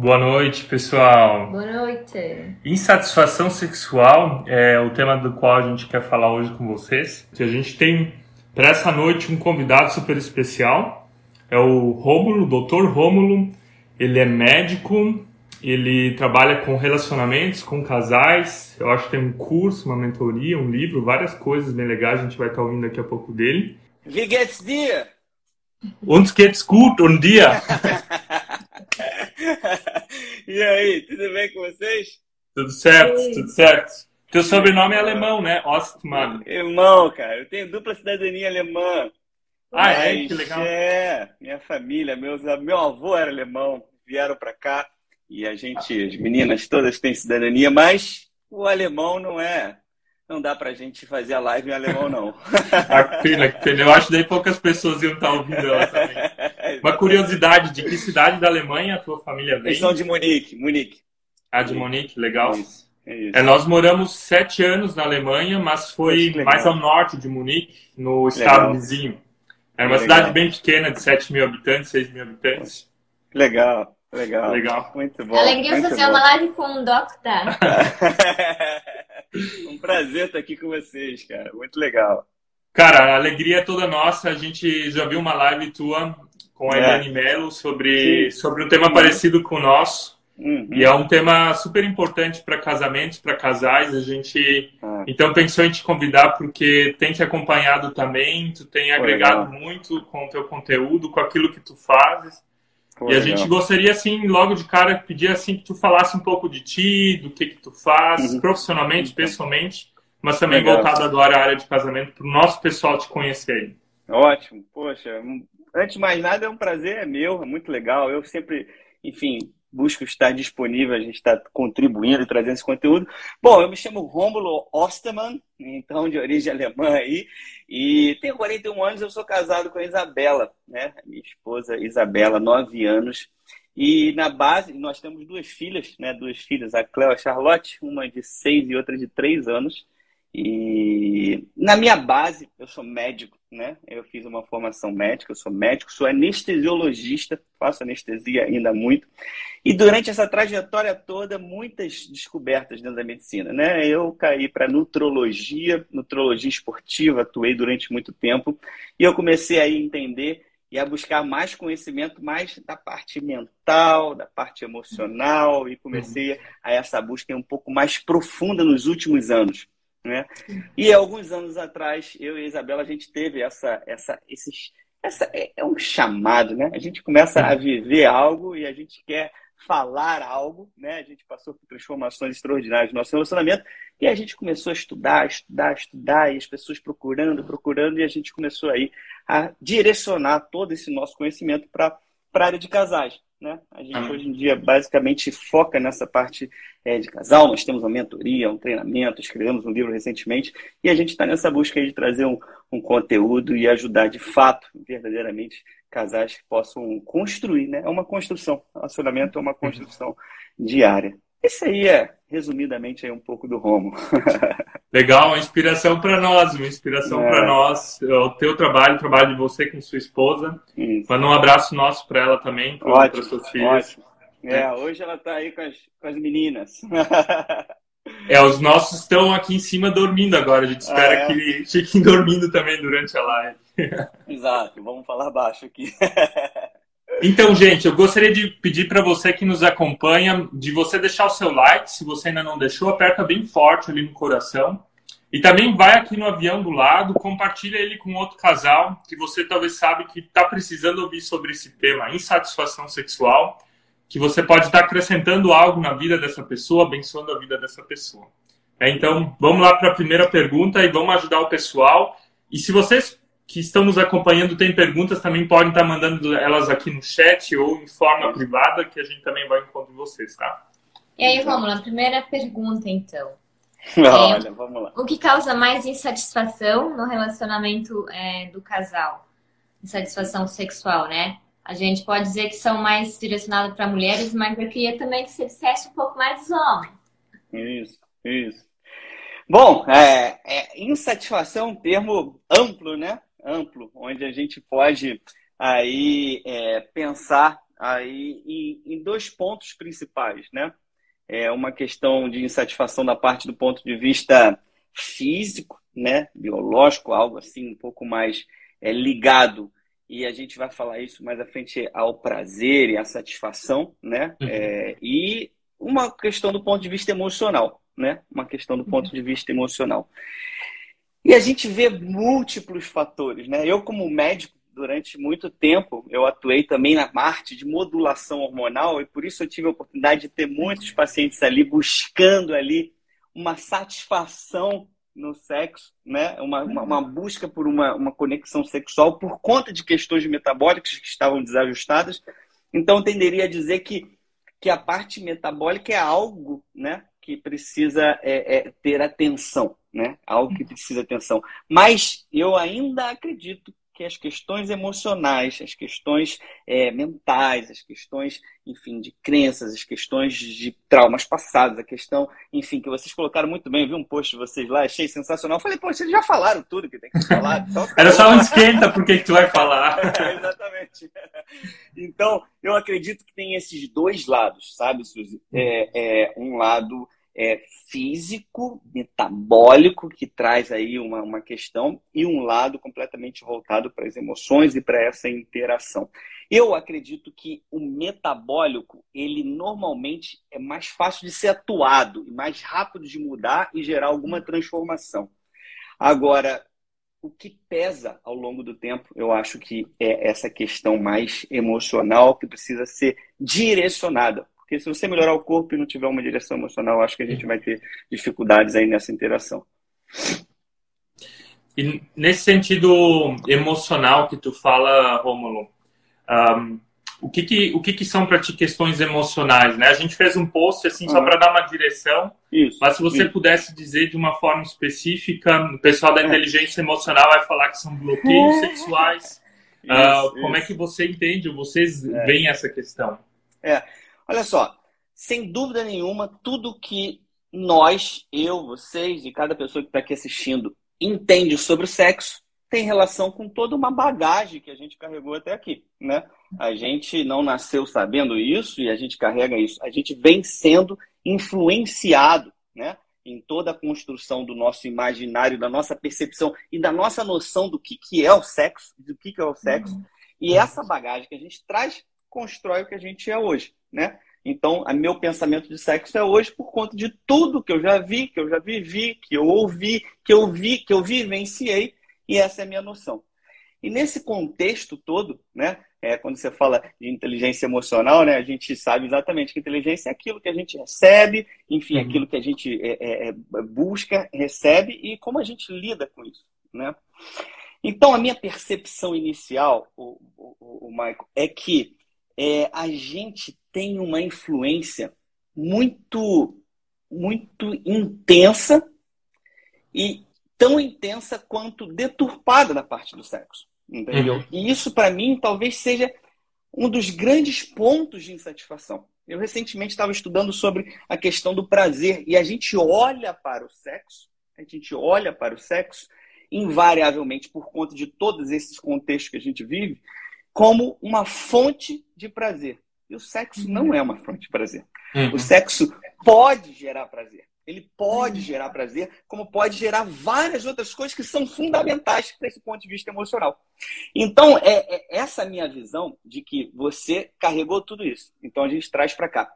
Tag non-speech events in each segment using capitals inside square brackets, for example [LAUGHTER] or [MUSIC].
Boa noite, pessoal. Boa noite. Insatisfação sexual é o tema do qual a gente quer falar hoje com vocês. A gente tem para essa noite um convidado super especial. É o Rômulo, o Dr. Rômulo. Ele é médico, ele trabalha com relacionamentos, com casais. Eu acho que tem um curso, uma mentoria, um livro, várias coisas bem legais. A gente vai estar ouvindo daqui a pouco dele. Wie geht's dir? Uns geht's gut und dir? [LAUGHS] [LAUGHS] e aí, tudo bem com vocês? Tudo certo, tudo certo. Teu sobrenome é alemão, né? Ostmann. Irmão, cara, eu tenho dupla cidadania alemã. Ah, é? Que legal. É, minha família, meus, meu avô era alemão, vieram para cá e a gente, as meninas todas têm cidadania, mas o alemão não é não dá pra gente fazer a live em alemão, não. [LAUGHS] ah, que pena, que pena. Eu acho que daí poucas pessoas iam estar ouvindo ela também. Uma curiosidade, de que cidade da Alemanha a tua família vem? Eles são de Munique, Munique. Ah, de Munique, legal. Isso, é isso. É, nós moramos sete anos na Alemanha, mas foi mais ao norte de Munique, no estado legal. vizinho. Era uma legal. cidade bem pequena, de 7 mil habitantes, 6 mil habitantes. Legal. Legal. Legal. Muito bom. Alegria fazer bom. uma live com o Doctor. [LAUGHS] um prazer estar aqui com vocês, cara. Muito legal. Cara, a alegria é toda nossa. A gente já viu uma live tua com a é. Eliane Mello sobre, sobre um tema uhum. parecido com o nosso. Uhum. E é um tema super importante para casamentos, para casais. A gente ah. então pensou em te convidar porque tem te acompanhado também, tu tem agregado legal. muito com o teu conteúdo, com aquilo que tu fazes. E a gente gostaria, assim, logo de cara, pedir assim, que tu falasse um pouco de ti, do que que tu faz, Uhum. profissionalmente, pessoalmente, mas também Legal. voltado agora à área de casamento, para o nosso pessoal te conhecer. Ótimo. Poxa, um- antes de mais nada, é um prazer, é meu, é muito legal. Eu sempre, enfim, busco estar disponível, a gente está contribuindo trazendo esse conteúdo. Bom, eu me chamo Rômulo Ostermann, então de origem alemã aí, e tenho 41 anos, eu sou casado com a Isabela, né? Minha esposa Isabela, 9 anos. E na base, nós temos duas filhas, né? Duas filhas, a Cleo e a Charlotte, uma de 6 e outra de 3 anos. E na minha base, eu sou médico, né? Eu fiz uma formação médica, eu sou médico, sou anestesiologista, faço anestesia ainda muito. E durante essa trajetória toda, muitas descobertas dentro da medicina, né? Eu caí para nutrologia, nutrologia esportiva, atuei durante muito tempo, e eu comecei a entender e a buscar mais conhecimento mais da parte mental, da parte emocional, e comecei a essa busca um pouco mais profunda nos últimos anos. Né? E alguns anos atrás, eu e a Isabela, a gente teve essa, essa, esses, essa é, é um chamado, né? A gente começa a viver algo e a gente quer falar algo, né? A gente passou por transformações extraordinárias no nosso relacionamento e a gente começou a estudar, estudar, estudar e as pessoas procurando, procurando e a gente começou aí a direcionar todo esse nosso conhecimento para para a área de casais. Né? A gente hoje em dia basicamente foca nessa parte é, de casal. Nós temos uma mentoria, um treinamento, escrevemos um livro recentemente e a gente está nessa busca aí de trazer um, um conteúdo e ajudar de fato, verdadeiramente, casais que possam construir. Né? É uma construção. Relacionamento é uma construção diária. Esse aí é, resumidamente, aí um pouco do Romo. [LAUGHS] Legal, uma inspiração para nós, uma inspiração É. para nós. O teu trabalho, o trabalho de você com sua esposa. Isso. Manda um abraço nosso para ela também, para suas filhas. ótimo. É, hoje ela está aí com as, com as meninas. [LAUGHS] É, os nossos estão aqui em cima dormindo agora. A gente espera Ah, é? que fiquem [LAUGHS] dormindo também durante a live. Exato, vamos falar baixo aqui. [LAUGHS] Então, gente, eu gostaria de pedir para você que nos acompanha, de você deixar o seu like. Se você ainda não deixou, aperta bem forte ali no coração. E também vai aqui no avião do lado, compartilha ele com outro casal que você talvez sabe que está precisando ouvir sobre esse tema, insatisfação sexual, que você pode estar acrescentando algo na vida dessa pessoa, abençoando a vida dessa pessoa. É, então, vamos lá para a primeira pergunta e vamos ajudar o pessoal. E se vocês que estão nos acompanhando têm perguntas, também podem estar mandando elas aqui no chat ou em forma privada, que a gente também vai encontrar vocês, tá? E aí, Romulo, a primeira pergunta, então. [LAUGHS] Olha, vamos lá. O que causa mais insatisfação no relacionamento é, do casal? Insatisfação sexual, né? A gente pode dizer que são mais direcionados para mulheres, mas eu queria também que você dissesse um pouco mais dos homens. Isso, isso. Bom, é, é, insatisfação é um termo amplo, né? Amplo, onde a gente pode aí é, pensar aí em, em dois pontos principais, né? É uma questão de insatisfação da parte do ponto de vista físico, né? Biológico, algo assim um pouco mais é, ligado e a gente vai falar isso mais à frente ao prazer e à satisfação, né? Uhum. É, e uma questão do ponto de vista emocional, né? Uma questão do ponto de vista emocional. E a gente vê múltiplos fatores, né? Eu como médico durante muito tempo eu atuei também na parte de modulação hormonal e por isso eu tive a oportunidade de ter muitos pacientes ali buscando ali uma satisfação no sexo, né? Uma, uma, uma, busca por uma, uma conexão sexual por conta de questões metabólicas que estavam desajustadas. Então, tenderia a dizer que, que a parte metabólica é algo né, que precisa é, é, ter atenção, né? Algo que precisa atenção. Mas eu ainda acredito que as questões emocionais, as questões é, mentais, as questões, enfim, de crenças, as questões de traumas passados, a questão, enfim, que vocês colocaram muito bem, eu vi um post de vocês lá, achei sensacional. Eu falei, pô, vocês já falaram tudo que tem que falar. [LAUGHS] Então, Era só um esquenta porque que tu vai falar. [LAUGHS] é, exatamente. Então, eu acredito que tem esses dois lados, sabe, Suzy? É, é um lado é, físico, metabólico, que traz aí uma, uma questão, e um lado completamente voltado para as emoções e para essa interação. Eu acredito que o metabólico, ele normalmente é mais fácil de ser atuado mais rápido de mudar e gerar alguma transformação. Agora, o que pesa ao longo do tempo, eu acho que é essa questão mais emocional que precisa ser direcionada. Porque se você melhorar o corpo e não tiver uma direção emocional, acho que a gente vai ter dificuldades aí nessa interação. E nesse sentido emocional que tu fala, Rômulo, um, o que, que, o que, que são para ti questões emocionais? Né? A gente fez um post assim uhum. só para dar uma direção, isso, mas se você isso. pudesse dizer de uma forma específica, o pessoal da é. inteligência emocional vai falar que são bloqueios é. sexuais. Isso, uh, como é que você entende, vocês é. veem essa questão? É, Olha só, sem dúvida nenhuma, tudo que nós, eu, vocês e cada pessoa que está aqui assistindo entende sobre o sexo tem relação com toda uma bagagem que a gente carregou até aqui, né? A gente não nasceu sabendo isso e a gente carrega isso. A gente vem sendo influenciado, né? Em toda a construção do nosso imaginário, da nossa percepção e da nossa noção do que, que é o sexo, do que, que é o sexo. Uhum. E essa bagagem que a gente traz constrói o que a gente é hoje né? Então, meu pensamento de sexo é hoje por conta de tudo que eu já vi, que eu já vivi, que eu ouvi, que eu vi, que eu vivenciei, e essa é a minha noção. E nesse contexto todo, né, é, quando você fala de inteligência emocional, né, a gente sabe exatamente que inteligência é aquilo que a gente recebe, enfim, uhum. aquilo que a gente é, é, é busca, recebe e como a gente lida com isso, né? Então, a minha percepção inicial, o, o, o Michael, é que é, a gente tem uma influência muito, muito intensa e tão intensa quanto deturpada da parte do sexo. Entendeu? Uhum. E isso, para mim, talvez seja um dos grandes pontos de insatisfação. Eu recentemente estava estudando sobre a questão do prazer e a gente olha para o sexo, a gente olha para o sexo, invariavelmente por conta de todos esses contextos que a gente vive, como uma fonte de prazer. E o sexo não é uma fonte de prazer. Uhum. O sexo pode gerar prazer. Ele pode gerar prazer, como pode gerar várias outras coisas que são fundamentais para esse ponto de vista emocional. Então, é, é essa minha visão de que você carregou tudo isso. Então, a gente traz para cá.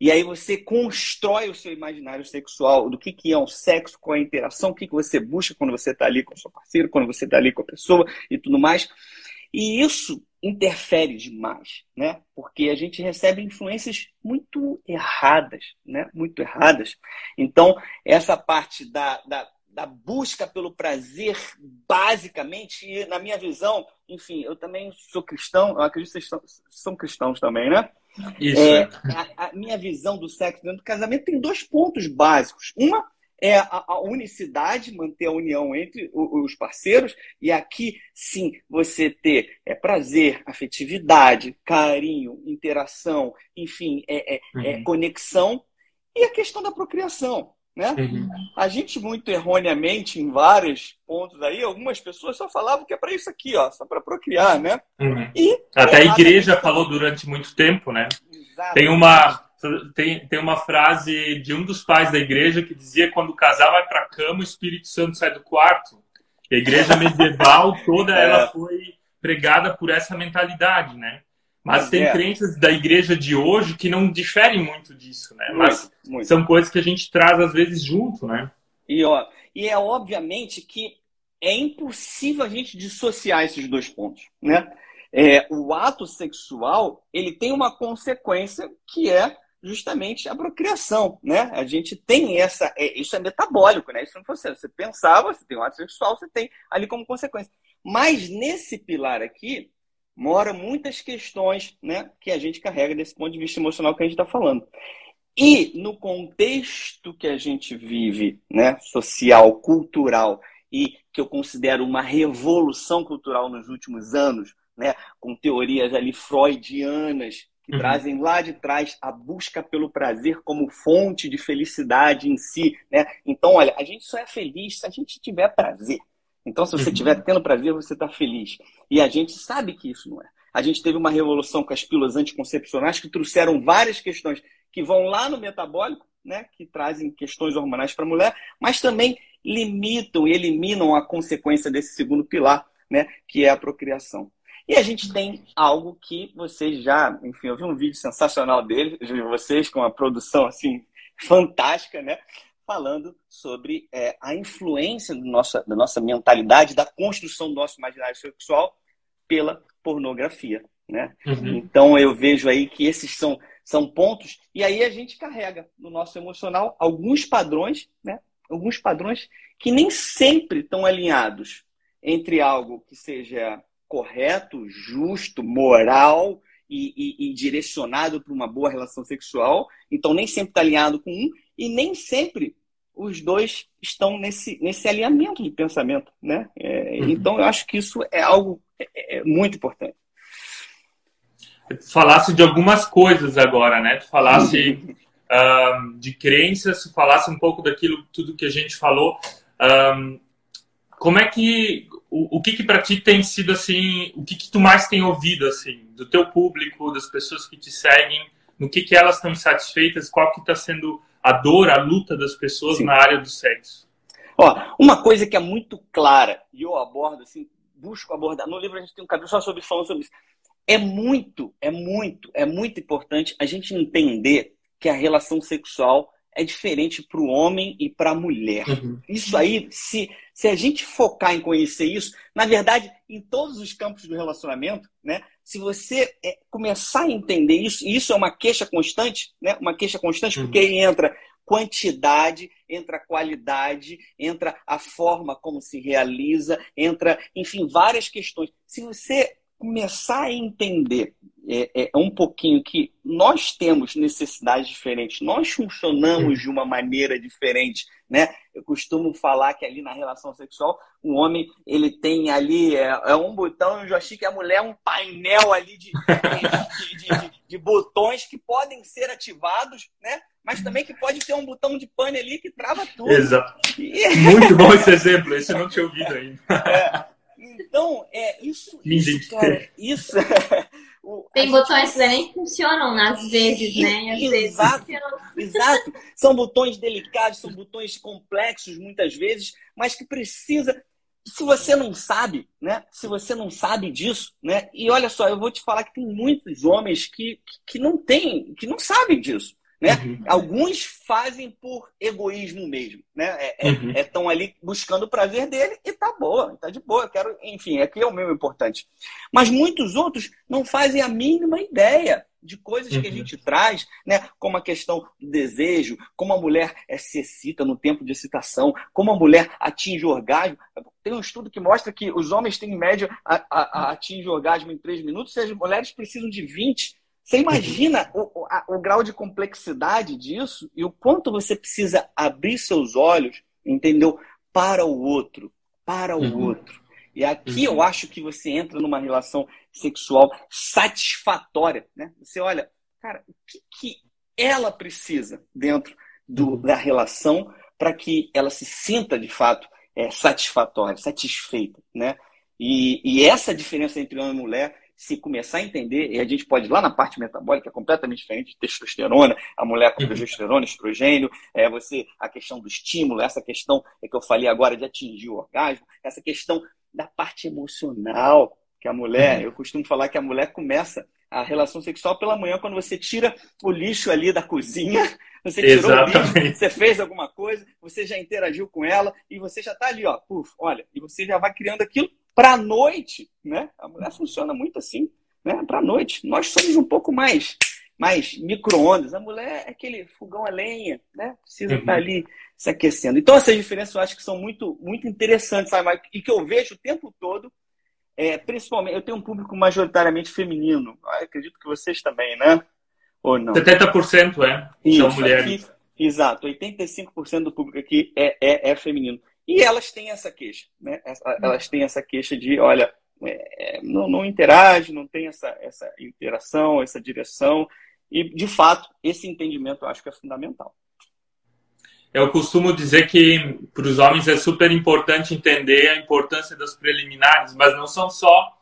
E aí você constrói o seu imaginário sexual, do que, que é um sexo, qual é a interação, o que, que você busca quando você está ali com o seu parceiro, quando você está ali com a pessoa e tudo mais. E isso interfere demais, né? Porque a gente recebe influências muito erradas, né? Muito erradas. Então, essa parte da, da, da busca pelo prazer, basicamente, e na minha visão, enfim, eu também sou cristão, eu acredito que vocês são, são cristãos também, né? Isso. É, a, a minha visão do sexo dentro do casamento tem dois pontos básicos. Uma é a, a, unicidade, manter a união entre os parceiros, e aqui sim você ter é, prazer, afetividade, carinho, interação, enfim, é, é, é uhum. é, conexão, e a questão da procriação. né? Uhum. A gente muito erroneamente em vários pontos aí, algumas pessoas só falavam que é para isso aqui, ó, só para procriar, né? Uhum. E até a igreja falou durante muito tempo, né? Exato. Tem uma tem, tem uma frase de um dos pais da igreja que dizia quando o casal vai para a cama, o Espírito Santo sai do quarto. E a igreja medieval [LAUGHS] toda é. ela foi pregada por essa mentalidade, né? Mas tem é. crenças da igreja de hoje que não diferem muito disso, né? Muito, Mas muito. são coisas que a gente traz às vezes junto, né? E, ó, e é obviamente que é impossível a gente dissociar esses dois pontos, né? É, o ato sexual ele tem uma consequência que é justamente a procriação, né? A gente tem essa, é, isso é metabólico, né? Isso não você, você pensava, você tem um ato sexual, você tem ali como consequência. Mas nesse pilar aqui, mora muitas questões né, que a gente carrega desse ponto de vista emocional que a gente está falando. E no contexto que a gente vive, né, social, cultural, e que eu considero uma revolução cultural nos últimos anos, né, com teorias ali freudianas que uhum. trazem lá de trás a busca pelo prazer como fonte de felicidade em si, né? Então, olha, a gente só é feliz se a gente tiver prazer. Então, se você estiver uhum. tendo prazer, você está feliz. E a gente sabe que isso não é. A gente teve uma revolução com as pílulas anticoncepcionais que trouxeram várias questões que vão lá no metabólico, né, que trazem questões hormonais para a mulher, mas também limitam e eliminam a consequência desse segundo pilar, né, que é a procriação. E a gente tem algo que vocês já, enfim, eu vi um vídeo sensacional dele, de vocês com uma produção assim fantástica, né? falando sobre é, a influência do nossa, da nossa mentalidade, da construção do nosso imaginário sexual pela pornografia. Né? Uhum. Então eu vejo aí que esses são, são pontos, e aí a gente carrega no nosso emocional alguns padrões, né? alguns padrões que nem sempre estão alinhados entre algo que seja correto, justo, moral e, e, e direcionado para uma boa relação sexual. Então nem sempre está alinhado com um e nem sempre os dois estão nesse, nesse alinhamento de pensamento, né? É, uhum. Então, eu acho que isso é algo é, é muito importante. Tu falasse de algumas coisas agora, né? Tu falasse [LAUGHS] um, de crenças, tu falasse um pouco daquilo, tudo que a gente falou. Um, como é que o, o que que para ti tem sido assim? O que que tu mais tem ouvido assim do teu público, das pessoas que te seguem? No que que elas estão insatisfeitas? Qual que está sendo a dor, a luta das pessoas Sim. na área do sexo? Ó, uma coisa que é muito clara, e eu abordo, assim, busco abordar, no livro a gente tem um capítulo só sobre falando sobre isso. É muito, é muito, é muito importante a gente entender que a relação sexual é diferente para o homem e para a mulher. Uhum. Isso aí, se, se a gente focar em conhecer isso, na verdade, em todos os campos do relacionamento, né? Se você é, começar a entender isso, e isso é uma queixa constante, né? Uma queixa constante, uhum. porque aí entra quantidade, entra qualidade, entra a forma como se realiza, entra, enfim, várias questões. Se você começar a entender é, é, um pouquinho que nós temos necessidades diferentes, nós funcionamos de uma maneira diferente, né? Eu costumo falar que ali na relação sexual, o homem ele tem ali é, é um botão um joystick, a mulher é um painel ali de, de, de, de, de botões que podem ser ativados, né? Mas também que pode ter um botão de pane ali que trava tudo. Exato. E... Muito bom esse exemplo, esse eu não tinha ouvido ainda. É. Então, é isso, isso cara, isso. [LAUGHS] Tem botões que nem funcionam às vezes, né? Às exato, vezes. exato. São botões delicados, são botões complexos muitas vezes, mas que precisa. Se você não sabe, né? Se você não sabe disso, né? E olha só, eu vou te falar que tem muitos homens que, que não têm, que não sabem disso. Né? Uhum. Alguns fazem por egoísmo mesmo, né? É, uhum. é, é ali buscando o prazer dele e tá boa, tá de boa, eu quero, enfim, aqui é o meu importante. Mas muitos outros não fazem a mínima ideia de coisas uhum. que a uhum. gente traz, né? Como a questão do desejo, como a mulher é, se excita no tempo de excitação, como a mulher atinge o orgasmo. Tem um estudo que mostra que os homens têm em média a, a, a atinge o orgasmo em 3 minutos, e as mulheres precisam de 20 você imagina o, a, o grau de complexidade disso e o quanto você precisa abrir seus olhos, entendeu? Para o outro, para o uhum. outro. E aqui uhum. eu acho que você entra numa relação sexual satisfatória, né? Você olha, cara, o que, que ela precisa dentro do, uhum. da relação para que ela se sinta de fato é, satisfatória, satisfeita, né? E, e essa diferença entre homem e mulher se começar a entender, e a gente pode ir lá na parte metabólica, completamente diferente de testosterona, a mulher com uhum. progesterona, estrogênio, é, você, a questão do estímulo, essa questão é que eu falei agora de atingir o orgasmo, essa questão da parte emocional, que a mulher, uhum. eu costumo falar que a mulher começa a relação sexual pela manhã, quando você tira o lixo ali da cozinha, [LAUGHS] você tirou Exatamente. o lixo, você fez alguma coisa, você já interagiu com ela e você já está ali, ó, puf, olha, e você já vai criando aquilo para a noite, né? A mulher funciona muito assim, né? Para a noite. Nós somos um pouco mais mais micro-ondas. A mulher é aquele fogão a lenha, né? Precisa uhum. estar ali se aquecendo. Então, essas diferenças eu acho que são muito, muito interessantes, sabe? E que eu vejo o tempo todo, é, principalmente, eu tenho um público majoritariamente feminino. Eu acredito que vocês também, né? Ou não? 70% é. Isso, são mulheres. Aqui, exato, 85% do público aqui é, é, é feminino. E elas têm essa queixa, né? Elas têm essa queixa de, olha, é, não, não, interage, não tem essa, essa interação, essa direção. E, de fato, esse entendimento eu acho que é fundamental. Eu costumo dizer que para os homens é super importante entender a importância das preliminares, mas não são só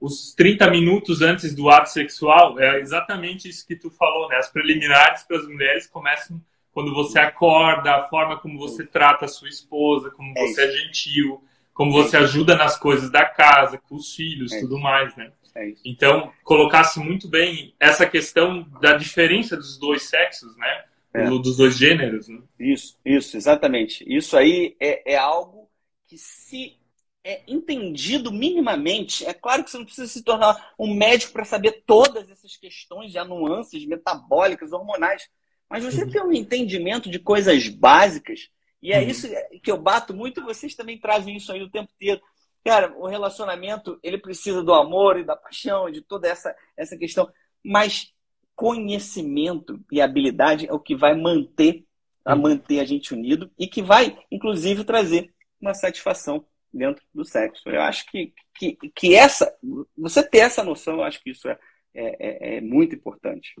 os 30 minutos antes do ato sexual, é exatamente isso que tu falou, né? As preliminares para as mulheres começam quando você acorda, a forma como você trata a sua esposa, como é você é gentil, como você é ajuda nas coisas da casa, com os filhos, é tudo mais, né? É então, colocasse muito bem essa questão da diferença dos dois sexos, né? É. Dos dois gêneros. Né? Isso, isso, exatamente. Isso aí é, é algo que se é entendido minimamente, é claro que você não precisa se tornar um médico para saber todas essas questões, de nuances metabólicas, hormonais. Mas você uhum. tem um entendimento de coisas básicas, e é uhum. isso que eu bato muito, vocês também trazem isso aí o tempo inteiro. Cara, o relacionamento, ele precisa do amor e da paixão, de toda essa, essa questão, mas conhecimento e habilidade é o que vai manter a uhum. manter a gente unido e que vai, inclusive, trazer uma satisfação dentro do sexo. Eu acho que, que, que essa, você ter essa noção, eu acho que isso é, é, é, é muito importante.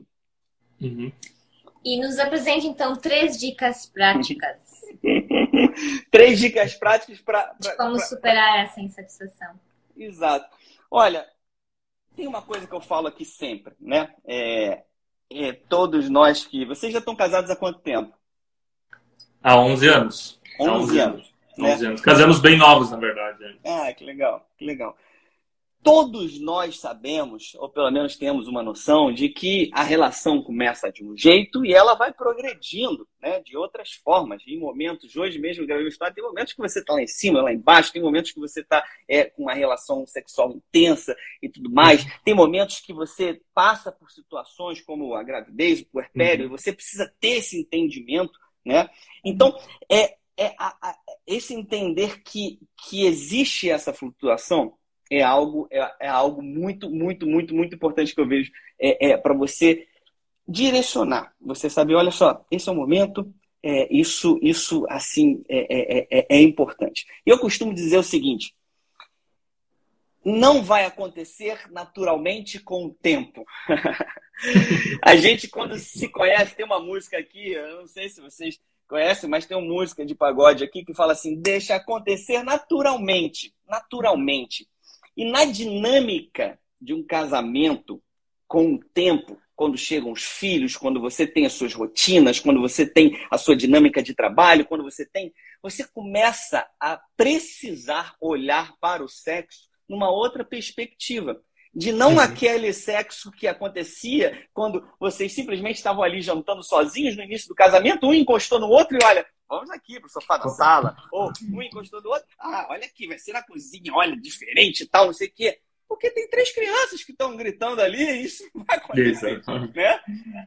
Uhum. E nos apresente, então, três dicas práticas. [LAUGHS] três dicas práticas para. Como pra, superar pra... essa insatisfação. Exato. Olha, tem uma coisa que eu falo aqui sempre, né? É, é, todos nós que. Vocês já estão casados há quanto tempo? Há 11 anos. 11, 11 anos. 11 né? anos. Casamos bem novos, na verdade. Ah, que legal, que legal todos nós sabemos, ou pelo menos temos uma noção, de que a relação começa de um jeito e ela vai progredindo né, de outras formas. Em momentos, hoje mesmo, gravei história, tem momentos que você está lá em cima, lá embaixo, tem momentos que você está é, com uma relação sexual intensa e tudo mais, tem momentos que você passa por situações como a gravidez, o puerpério, uhum. e você precisa ter esse entendimento. Né? Então, é, é a, a, esse entender que, que existe essa flutuação é algo, é, é algo muito, muito, muito, muito importante que eu vejo é, é para você direcionar. Você saber, olha só, esse é o momento, é, isso, isso assim é, é, é, é importante. Eu costumo dizer o seguinte: não vai acontecer naturalmente com o tempo. [LAUGHS] a gente, quando se conhece, tem uma música aqui, eu não sei se vocês conhecem, mas tem uma música de pagode aqui que fala assim: deixa acontecer naturalmente. Naturalmente. E na dinâmica de um casamento, com o tempo, quando chegam os filhos, quando você tem as suas rotinas, quando você tem a sua dinâmica de trabalho, quando você tem. Você começa a precisar olhar para o sexo numa outra perspectiva. De não uhum. aquele sexo que acontecia quando vocês simplesmente estavam ali jantando sozinhos no início do casamento, um encostou no outro e olha, vamos aqui pro sofá da sala. Ou um encostou do outro. Ah, olha aqui, vai ser na cozinha, olha, diferente e tal, não sei o quê. Porque tem três crianças que estão gritando ali e isso [LAUGHS] vai acontecer. Né?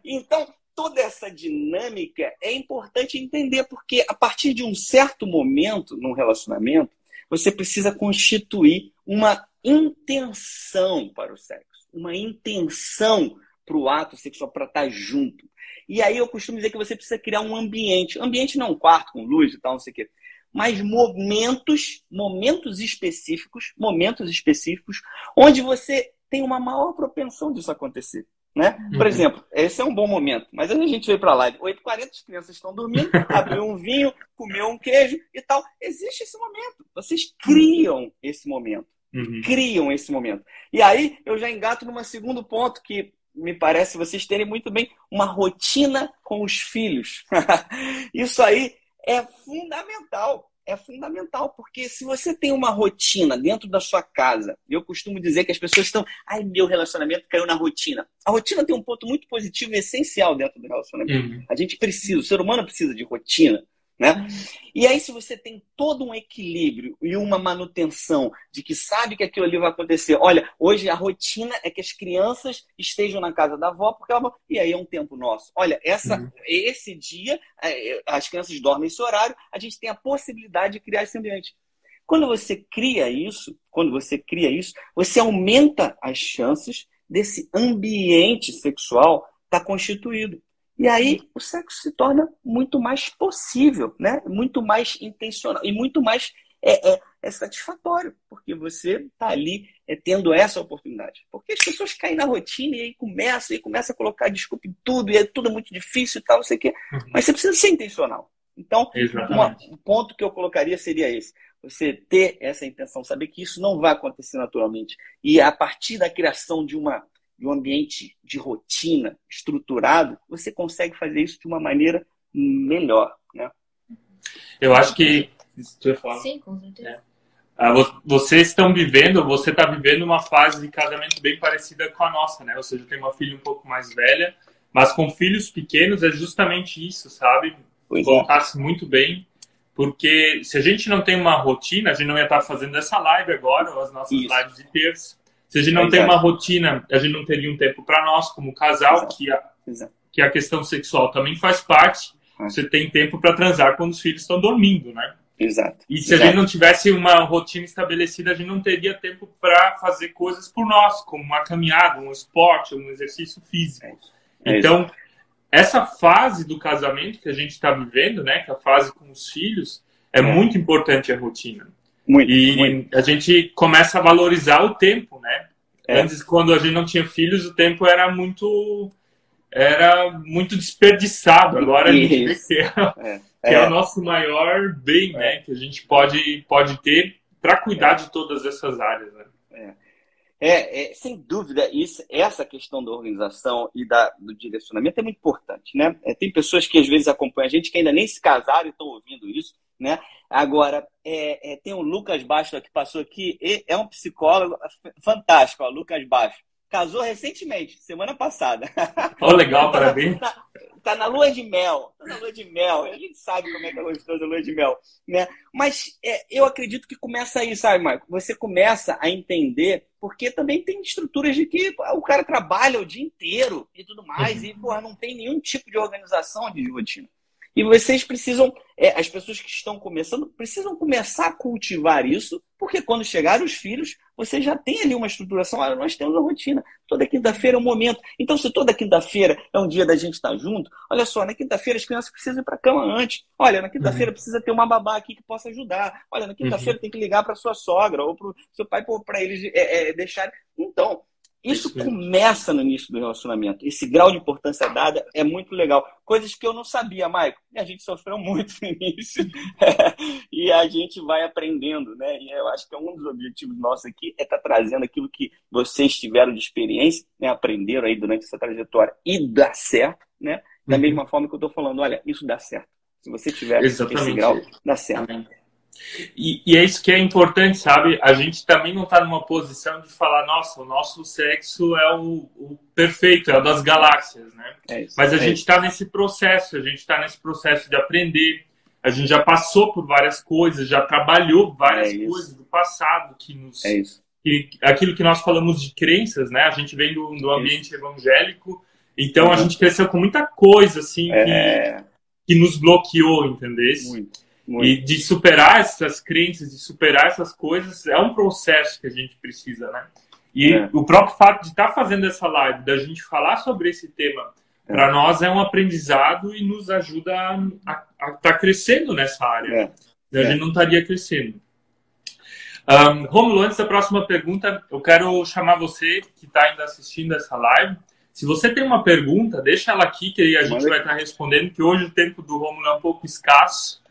Então, toda essa dinâmica é importante entender, porque a partir de um certo momento no relacionamento, você precisa constituir uma intenção para o sexo, uma intenção para o ato sexual, para estar junto. E aí eu costumo dizer que você precisa criar um ambiente. Ambiente não é um quarto com luz e tal, não sei o quê. Mas momentos, momentos específicos, momentos específicos, onde você tem uma maior propensão disso acontecer. Né? Por uhum. exemplo, esse é um bom momento, mas a gente veio para a live, 8h40 as crianças estão dormindo, [LAUGHS] abriu um vinho, comeu um queijo e tal. Existe esse momento. Vocês criam esse momento. Uhum. Criam esse momento. E aí eu já engato num segundo ponto que me parece vocês terem muito bem uma rotina com os filhos. [LAUGHS] Isso aí é fundamental é fundamental, porque se você tem uma rotina dentro da sua casa, eu costumo dizer que as pessoas estão, ai, meu relacionamento caiu na rotina. A rotina tem um ponto muito positivo e essencial dentro do relacionamento. Uhum. A gente precisa, o ser humano precisa de rotina. Né? E aí, se você tem todo um equilíbrio e uma manutenção de que sabe que aquilo ali vai acontecer, olha, hoje a rotina é que as crianças estejam na casa da avó, porque ela... e aí é um tempo nosso. Olha, essa, uhum. esse dia, é, as crianças dormem esse horário, a gente tem a possibilidade de criar esse ambiente. Quando você cria isso, quando você cria isso, você aumenta as chances desse ambiente sexual estar tá constituído. E aí o sexo se torna muito mais possível, né? muito mais intencional e muito mais é, é, é satisfatório, porque você está ali é, tendo essa oportunidade. Porque as pessoas caem na rotina e aí começa, e começa a colocar desculpa em tudo, e é tudo muito difícil e tal, não sei o quê. Uhum. Mas você precisa ser intencional. Então, uma, um ponto que eu colocaria seria esse. Você ter essa intenção, saber que isso não vai acontecer naturalmente. E a partir da criação de uma de um ambiente de rotina estruturado, você consegue fazer isso de uma maneira melhor, né? Eu acho que Sim, com certeza. É. Ah, vocês estão vivendo, você está vivendo uma fase de casamento bem parecida com a nossa, né? Ou seja, tem uma filha um pouco mais velha, mas com filhos pequenos é justamente isso, sabe? É. Colocar-se muito bem, porque se a gente não tem uma rotina, a gente não ia estar fazendo essa live agora, ou as nossas isso. lives de terça. Se a gente não Exato. tem uma rotina, a gente não teria um tempo para nós como casal, que a, que a questão sexual também faz parte. É. Você tem tempo para transar quando os filhos estão dormindo, né? Exato. E se Exato. a gente não tivesse uma rotina estabelecida, a gente não teria tempo para fazer coisas por nós, como uma caminhada, um esporte, um exercício físico. É. É então, essa fase do casamento que a gente está vivendo, né, que é a fase com os filhos, é, é. muito importante a rotina. Muito, e muito. a gente começa a valorizar o tempo, né? É. Antes, quando a gente não tinha filhos, o tempo era muito era muito desperdiçado. Agora a gente vê que, é, é. que é. é. o nosso maior bem, né? Que a gente pode, pode ter para cuidar de todas essas áreas, né? É, é, sem dúvida, isso, essa questão da organização e da, do direcionamento é muito importante, né? É, tem pessoas que às vezes acompanham a gente que ainda nem se casaram e estão ouvindo isso, né? Agora, é, é, tem o Lucas Baixo que passou aqui, é um psicólogo fantástico, ó, Lucas Baixo. Casou recentemente, semana passada. Oh, legal, parabéns. Tá, tá, na lua de mel, tá na lua de mel. A gente sabe como é que é gostoso a lua de mel, né? Mas é, eu acredito que começa aí, sabe, Marco? Você começa a entender, porque também tem estruturas de que o cara trabalha o dia inteiro e tudo mais, uhum. e porra, não tem nenhum tipo de organização de rotina. E vocês precisam, é, as pessoas que estão começando, precisam começar a cultivar isso, porque quando chegarem os filhos, você já tem ali uma estruturação. Olha, nós temos uma rotina. Toda quinta-feira é um momento. Então, se toda quinta-feira é um dia da gente estar junto, olha só, na quinta-feira as crianças precisam ir para a cama antes. Olha, na quinta-feira uhum. precisa ter uma babá aqui que possa ajudar. Olha, na quinta-feira uhum. tem que ligar para sua sogra ou para o seu pai para eles é, é, deixarem. Então, isso começa no início do relacionamento. Esse grau de importância dada é muito legal. Coisas que eu não sabia, Maico. E a gente sofreu muito [LAUGHS] no início. [LAUGHS] e a gente vai aprendendo, né? E eu acho que é um dos objetivos nossos aqui é estar tá trazendo aquilo que vocês tiveram de experiência, né? aprenderam aí durante essa trajetória e dá certo, né? Da uhum. mesma forma que eu estou falando, olha, isso dá certo. Se você tiver Exatamente. esse grau, dá certo. E, e, é isso que é importante, sabe? A gente também não está numa posição de falar, nossa, o nosso sexo é o, o perfeito, é o das galáxias, né? É isso, Mas a é gente está nesse processo, a gente está nesse processo de aprender. A gente já passou por várias coisas, já trabalhou várias é coisas do passado que nos. É isso. Que, aquilo que nós falamos de crenças, né? A gente vem do, do ambiente isso. evangélico, então a gente cresceu com muita coisa, assim, que, é. que nos bloqueou, entendeu? Muito. Muito. E de superar essas crenças, de superar essas coisas, é um processo que a gente precisa, né? E é. o próprio fato de estar tá fazendo essa live, da gente falar sobre esse tema, é. para nós é um aprendizado e nos ajuda a estar tá crescendo nessa área. É. A gente não estaria crescendo. Um, Romulo, antes da próxima pergunta, eu quero chamar você que está ainda assistindo essa live Se você tem uma pergunta, deixa ela aqui que a gente vai estar respondendo, que hoje o tempo do Romulo é um pouco escasso.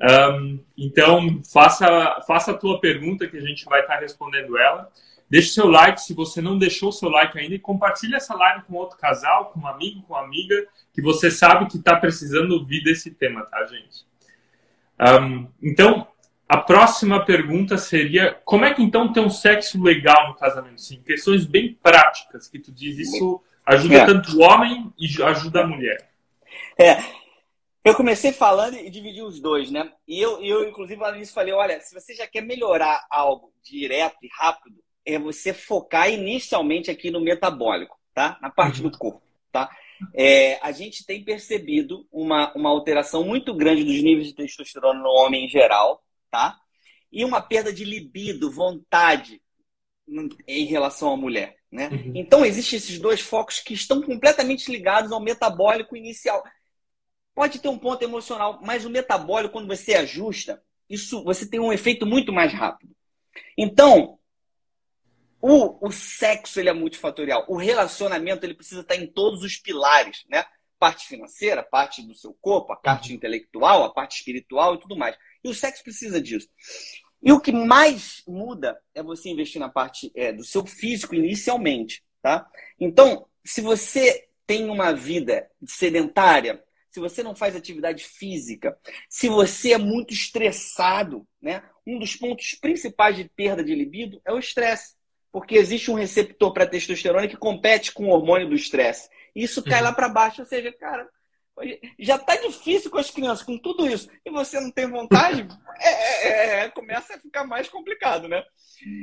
Um, então, faça, faça a tua pergunta que a gente vai estar respondendo ela. Deixe seu like se você não deixou seu like ainda e compartilhe essa live com outro casal, com um amigo, com uma amiga, que você sabe que está precisando ouvir desse tema, tá, gente? Um, então, a próxima pergunta seria: como é que então ter um sexo legal no casamento? Sim, questões bem práticas que tu diz isso ajuda é. tanto o homem e ajuda a mulher. É. Eu comecei falando e dividi os dois, né? E eu, eu inclusive, lá no início falei: olha, se você já quer melhorar algo direto e rápido, é você focar inicialmente aqui no metabólico, tá? Na parte uhum. do corpo, tá? É, a gente tem percebido uma, uma alteração muito grande dos níveis de testosterona no homem em geral, tá? E uma perda de libido, vontade em relação à mulher, né? Uhum. Então, existem esses dois focos que estão completamente ligados ao metabólico inicial. Pode ter um ponto emocional, mas o metabólico, quando você ajusta, isso você tem um efeito muito mais rápido. Então, o, o sexo ele é multifatorial. O relacionamento ele precisa estar em todos os pilares, né? Parte financeira, parte do seu corpo, a parte uhum. intelectual, a parte espiritual e tudo mais. E o sexo precisa disso. E o que mais muda é você investir na parte é, do seu físico inicialmente, tá? Então, se você tem uma vida sedentária, se você não faz atividade física, se você é muito estressado, né? Um dos pontos principais de perda de libido é o estresse porque existe um receptor para testosterona que compete com o hormônio do estresse. Isso cai uhum. lá para baixo, ou seja, cara, já tá difícil com as crianças, com tudo isso, e você não tem vontade, [LAUGHS] é, é, é, é, começa a ficar mais complicado, né?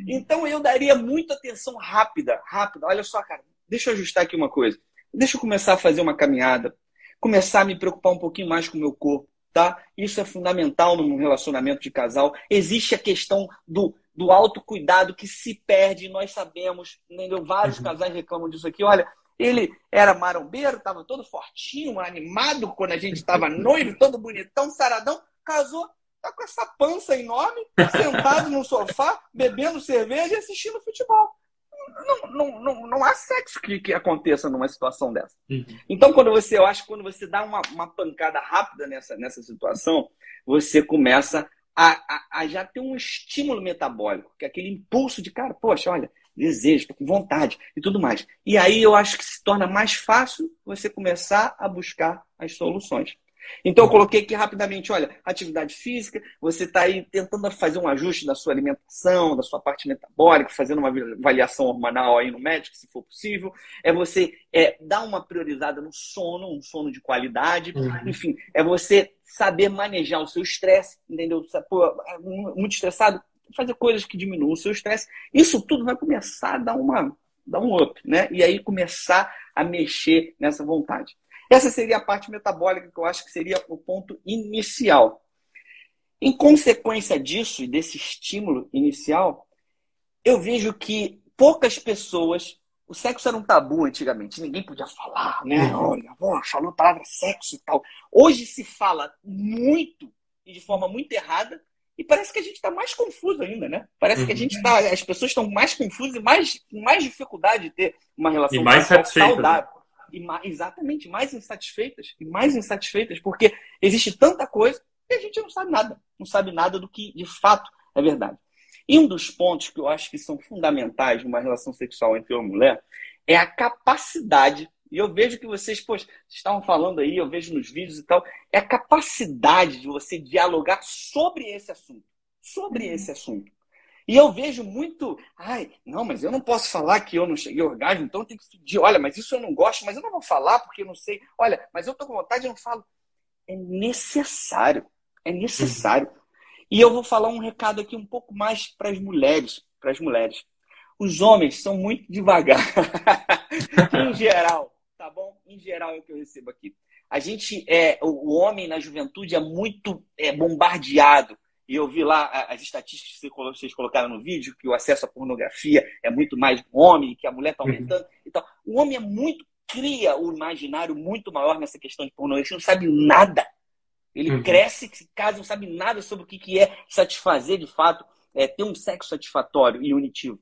Então eu daria muita atenção rápida, rápida. Olha só, cara, deixa eu ajustar aqui uma coisa. Deixa eu começar a fazer uma caminhada, começar a me preocupar um pouquinho mais com o meu corpo, tá? Isso é fundamental num relacionamento de casal. Existe a questão do do autocuidado que se perde, nós sabemos, entendeu? Vários uhum. casais reclamam disso aqui. Olha, ele era marombeiro, estava todo fortinho, animado quando a gente estava [LAUGHS] noivo, todo bonitão, saradão, casou, tá com essa pança enorme, sentado no sofá, bebendo cerveja e assistindo futebol. Não, não, não, não há sexo que, que aconteça numa situação dessa. Uhum. Então, quando você, eu acho que quando você dá uma, uma pancada rápida nessa, nessa situação, você começa a, a, a, já ter um estímulo metabólico, que é aquele impulso de, cara, poxa, olha, desejo, tô com vontade e tudo mais. E aí eu acho que se torna mais fácil você começar a buscar as soluções. Então, eu coloquei aqui rapidamente: olha, atividade física, você está aí tentando fazer um ajuste da sua alimentação, da sua parte metabólica, fazendo uma avaliação hormonal aí no médico, se for possível. É você é, dar uma priorizada no sono, um sono de qualidade. Uhum. Enfim, é você saber manejar o seu estresse, entendeu? Pô, é muito estressado, fazer coisas que diminuam o seu estresse. Isso tudo vai começar a dar uma dar um up, né? E aí começar a mexer nessa vontade. Essa seria a parte metabólica que eu acho que seria o ponto inicial. Em consequência disso e desse estímulo inicial, eu vejo que poucas pessoas. O sexo era um tabu antigamente, ninguém podia falar, né? Olha, falou a palavra sexo e tal. Hoje se fala muito e de forma muito errada, e parece que a gente está mais confuso ainda, né? Parece uhum. que a uhum. gente está. As pessoas estão mais confusas e mais, com mais dificuldade de ter uma relação e mais saudável e mais, exatamente mais insatisfeitas e mais insatisfeitas porque existe tanta coisa e a gente não sabe nada, não sabe nada do que de fato é verdade. E um dos pontos que eu acho que são fundamentais numa relação sexual entre homem e mulher é a capacidade, e eu vejo que vocês, poxa, estavam falando aí, eu vejo nos vídeos e tal, é a capacidade de você dialogar sobre esse assunto. Sobre esse assunto. E eu vejo muito, ai, não, mas eu não posso falar que eu não cheguei ao orgasmo, então eu tenho que pedir, olha, mas isso eu não gosto, mas eu não vou falar porque eu não sei. Olha, mas eu tô com vontade, eu não falo. É necessário, é necessário. Uhum. E eu vou falar um recado aqui um pouco mais para as mulheres, para as mulheres. Os homens são muito devagar, [LAUGHS] em geral, tá bom? Em geral é o que eu recebo aqui. A gente é, o homem na juventude é muito é, bombardeado e eu vi lá as estatísticas que vocês colocaram no vídeo, que o acesso à pornografia é muito mais do homem, que a mulher está aumentando. Uhum. Então, o homem é muito, cria o imaginário muito maior nessa questão de pornografia, não sabe nada. Ele uhum. cresce, caso não sabe nada sobre o que é satisfazer de fato, é, ter um sexo satisfatório e unitivo.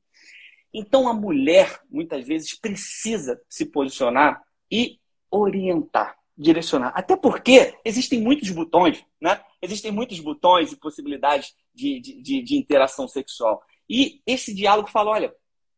Então a mulher, muitas vezes, precisa se posicionar e orientar, direcionar. Até porque existem muitos botões, né? Existem muitos botões e possibilidades de, de, de, de interação sexual. E esse diálogo fala: olha,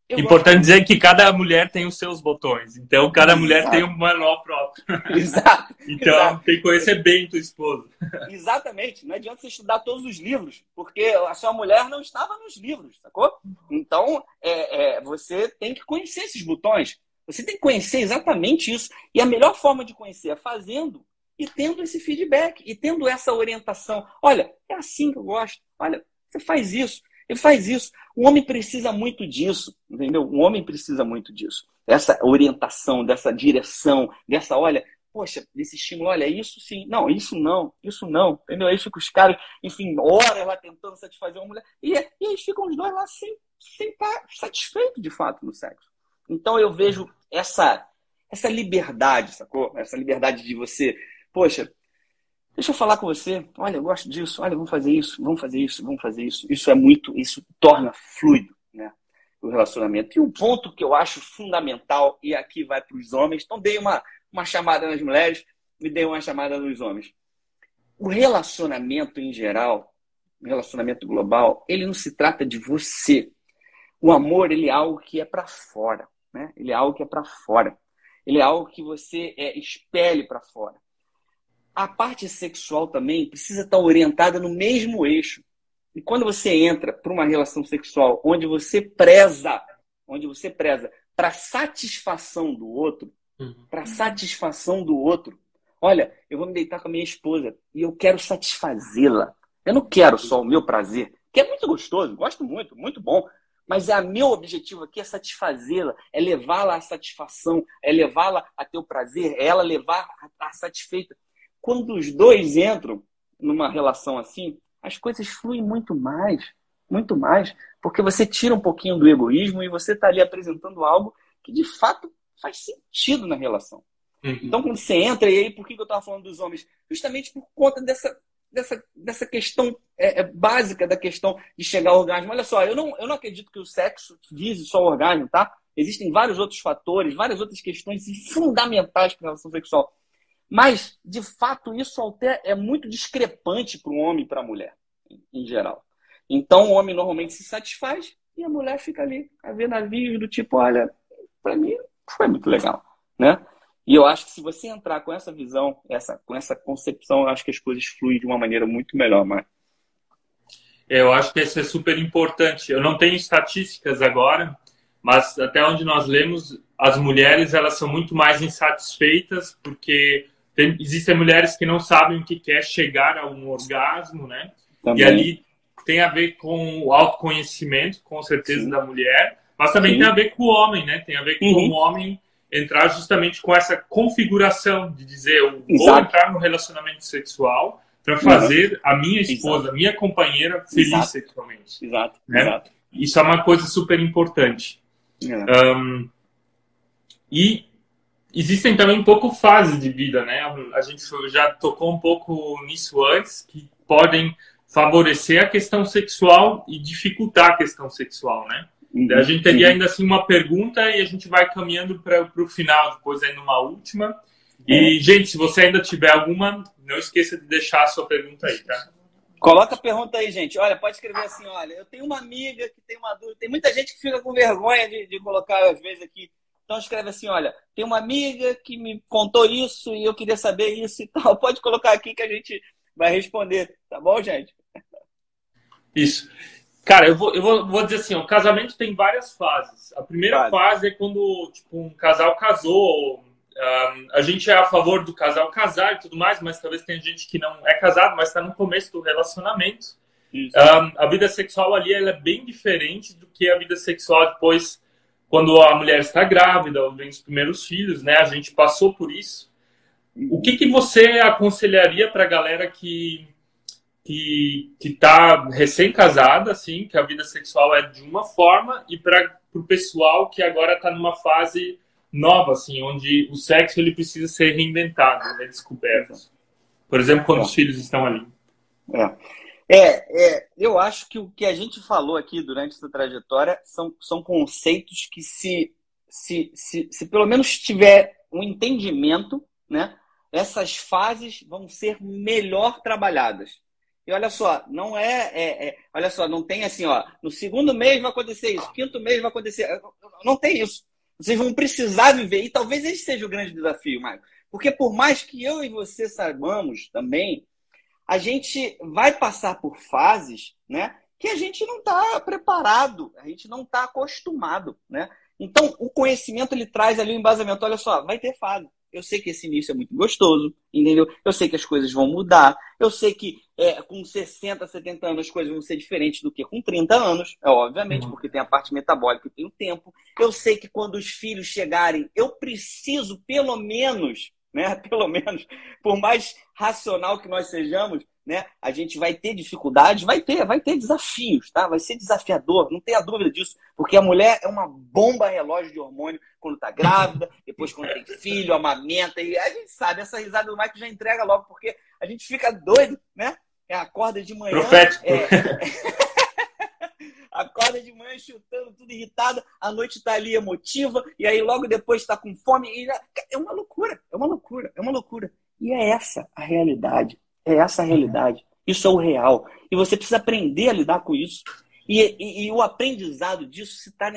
Importante dizer que cada mulher tem os seus botões. Então, cada Exato. mulher tem um manual próprio. [LAUGHS] Exato. [LAUGHS] então, Exato. tem que conhecer bem tua esposa. [LAUGHS] Exatamente. Não adianta você estudar todos os livros, porque a sua mulher não estava nos livros, sacou? Então, é, é, você tem que conhecer esses botões. Você tem que conhecer exatamente isso. E a melhor forma de conhecer é fazendo e tendo esse feedback, e tendo essa orientação. Olha, é assim que eu gosto. Olha, você faz isso. Ele faz isso. O homem precisa muito disso, entendeu? O homem precisa muito disso. Essa orientação, dessa direção, dessa, olha, poxa, desse estímulo, olha, isso sim, não, isso não, isso não, entendeu? Aí ficam os caras, enfim, horas lá tentando satisfazer uma mulher, e, e aí ficam os dois lá sem, sem estar satisfeitos de fato no sexo. Então eu vejo essa, essa liberdade, sacou? Essa liberdade de você, poxa, Deixa eu falar com você. Olha, eu gosto disso. Olha, vamos fazer isso, vamos fazer isso, vamos fazer isso. Isso é muito, isso torna fluido, né? O relacionamento. E um ponto que eu acho fundamental, e aqui vai para os homens, então dei uma, uma chamada nas mulheres, me dei uma chamada nos homens. O relacionamento em geral, o relacionamento global, ele não se trata de você. O amor, ele é algo que é para fora, né? Ele é algo que é para fora. Ele é algo que você é, espelhe para fora a parte sexual também precisa estar orientada no mesmo eixo. E quando você entra para uma relação sexual onde você preza, onde você preza para satisfação do outro, uhum. para satisfação do outro, olha, eu vou me deitar com a minha esposa e eu quero satisfazê-la. Eu não quero só o meu prazer, que é muito gostoso, gosto muito, muito bom. Mas é meu objetivo aqui é satisfazê-la, é levá-la à satisfação, é levá-la a ter o prazer, é ela levar a, a satisfeita. Quando os dois entram numa relação assim, as coisas fluem muito mais, muito mais, porque você tira um pouquinho do egoísmo e você está ali apresentando algo que de fato faz sentido na relação. Uhum. Então, quando você entra, e aí por que eu estava falando dos homens? Justamente por conta dessa, dessa, dessa questão é, é, básica da questão de chegar ao orgasmo. Olha só, eu não, eu não acredito que o sexo vise só o orgasmo, tá? Existem vários outros fatores, várias outras questões fundamentais para a relação sexual. Mas, de fato, isso até é muito discrepante para o homem e para a mulher, em geral. Então, o homem normalmente se satisfaz e a mulher fica ali a ver navios do tipo, olha, para mim foi muito legal, né? E eu acho que se você entrar com essa visão, essa, com essa concepção, eu acho que as coisas fluem de uma maneira muito melhor, mas eu acho que isso é super importante. Eu não tenho estatísticas agora, mas até onde nós lemos, as mulheres elas são muito mais insatisfeitas porque tem, existem mulheres que não sabem o que quer chegar a um orgasmo, né? Também. E ali tem a ver com o autoconhecimento, com certeza, Sim. da mulher, mas também Sim. tem a ver com o homem, né? Tem a ver com uhum. o homem entrar justamente com essa configuração de dizer eu Exato. vou entrar no relacionamento sexual para fazer uhum. a minha esposa, a minha companheira feliz Exato. sexualmente. Exato. Né? Exato. Isso é uma coisa super importante. É. Um, e existem também um pouco fases de vida, né? A gente já tocou um pouco nisso antes, que podem favorecer a questão sexual e dificultar a questão sexual, né? Uhum. A gente teria ainda assim uma pergunta e a gente vai caminhando para o final, depois ainda uma última. E, é. gente, se você ainda tiver alguma, não esqueça de deixar a sua pergunta aí, tá? Coloca a pergunta aí, gente. Olha, pode escrever assim, olha, eu tenho uma amiga que tem uma dúvida. Tem muita gente que fica com vergonha de, de colocar, às vezes, aqui então escreve assim, olha, tem uma amiga que me contou isso e eu queria saber isso e tal. [LAUGHS] Pode colocar aqui que a gente vai responder, tá bom, gente? Isso. Cara, eu vou, eu vou, vou dizer assim, o casamento tem várias fases. A primeira fase é quando tipo, um casal casou. Um, a gente é a favor do casal casar e tudo mais, mas talvez tenha gente que não é casado, mas está no começo do relacionamento. Um, a vida sexual ali é bem diferente do que a vida sexual depois quando a mulher está grávida ou vem os primeiros filhos, né? A gente passou por isso. O que, que você aconselharia para a galera que que está recém-casada, assim, que a vida sexual é de uma forma, e para o pessoal que agora está numa fase nova, assim, onde o sexo ele precisa ser reinventado, né, descoberto. Por exemplo, quando é. os filhos estão ali. É. É, é, eu acho que o que a gente falou aqui durante essa trajetória são, são conceitos que, se, se, se, se pelo menos tiver um entendimento, né, essas fases vão ser melhor trabalhadas. E olha só, não é, é, é, Olha só, não tem assim, ó. No segundo mês vai acontecer isso, quinto mês vai acontecer. Não tem isso. Vocês vão precisar viver. E talvez esse seja o grande desafio, Marco. Porque por mais que eu e você saibamos também, a gente vai passar por fases, né? Que a gente não está preparado, a gente não está acostumado, né? Então, o conhecimento ele traz ali o embasamento. Olha só, vai ter fase. Eu sei que esse início é muito gostoso, entendeu? Eu sei que as coisas vão mudar. Eu sei que é, com 60, 70 anos as coisas vão ser diferentes do que com 30 anos, é obviamente, uhum. porque tem a parte metabólica e tem o tempo. Eu sei que quando os filhos chegarem, eu preciso, pelo menos, né? [LAUGHS] Pelo menos, por mais racional que nós sejamos, né? A gente vai ter dificuldades, vai ter, vai ter desafios, tá? Vai ser desafiador, não tenha dúvida disso, porque a mulher é uma bomba relógio de hormônio quando tá grávida, [LAUGHS] depois quando tem filho, amamenta, e a gente sabe, essa risada do Mike já entrega logo, porque a gente fica doido, né? É, acorda de manhã. Profético. É... [LAUGHS] acorda de manhã chutando, tudo irritada, a noite tá ali emotiva, e aí logo depois está com fome. E é uma loucura, é uma loucura, é uma loucura. E é essa a realidade. É essa a realidade. Isso é o real. E você precisa aprender a lidar com isso. E, e, e o aprendizado disso está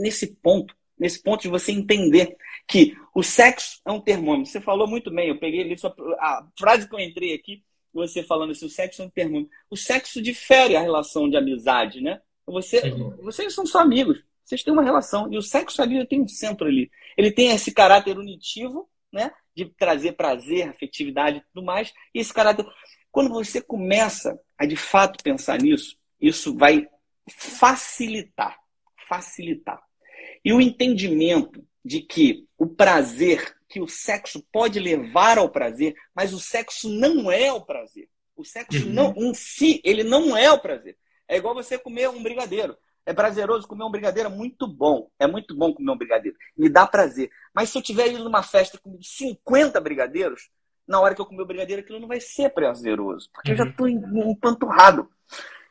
nesse ponto. Nesse ponto de você entender que o sexo é um termômetro. Você falou muito bem, eu peguei ali sua, a frase que eu entrei aqui, você falando assim, o sexo é um termômetro. O sexo difere a relação de amizade, né? Você, vocês são só amigos, vocês têm uma relação. E o sexo ali tem um centro ali. Ele tem esse caráter unitivo, né? de trazer prazer, afetividade e tudo mais. E esse caráter. Quando você começa a de fato pensar nisso, isso vai facilitar. Facilitar. E o entendimento de que o prazer, que o sexo pode levar ao prazer, mas o sexo não é o prazer. O sexo uhum. não, em si, ele não é o prazer. É igual você comer um brigadeiro. É prazeroso comer um brigadeiro, é muito bom. É muito bom comer um brigadeiro. Me dá prazer. Mas se eu tiver ido numa festa com 50 brigadeiros, na hora que eu comer o brigadeiro, aquilo não vai ser prazeroso. Porque uhum. eu já estou uhum. empanturrado.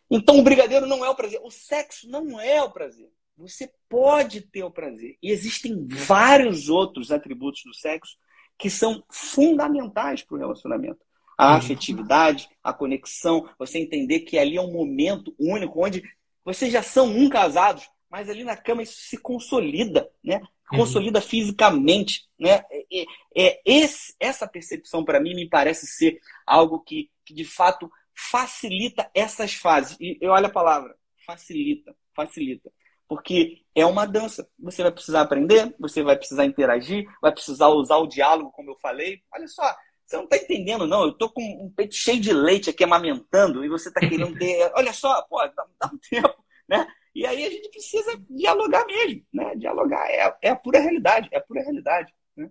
Então o brigadeiro não é o prazer. O sexo não é o prazer. Você pode ter o prazer. E existem vários outros atributos do sexo que são fundamentais para o relacionamento. A uhum. afetividade, a conexão, você entender que ali é um momento único onde vocês já são um casados, mas ali na cama isso se consolida, né? Uhum. Consolida uhum. fisicamente, né? É, é, esse, essa percepção para mim me parece ser algo que, que de fato facilita essas fases. E eu olho a palavra, facilita, facilita. Porque é uma dança. Você vai precisar aprender, você vai precisar interagir, vai precisar usar o diálogo, como eu falei. Olha só, você não está entendendo, não. Eu estou com um peito cheio de leite aqui amamentando e você está querendo ter. [LAUGHS] Olha só, pô, dá, dá, um tempo, né? E aí a gente precisa dialogar mesmo, né? Dialogar é, é a pura realidade, é a pura realidade. Né?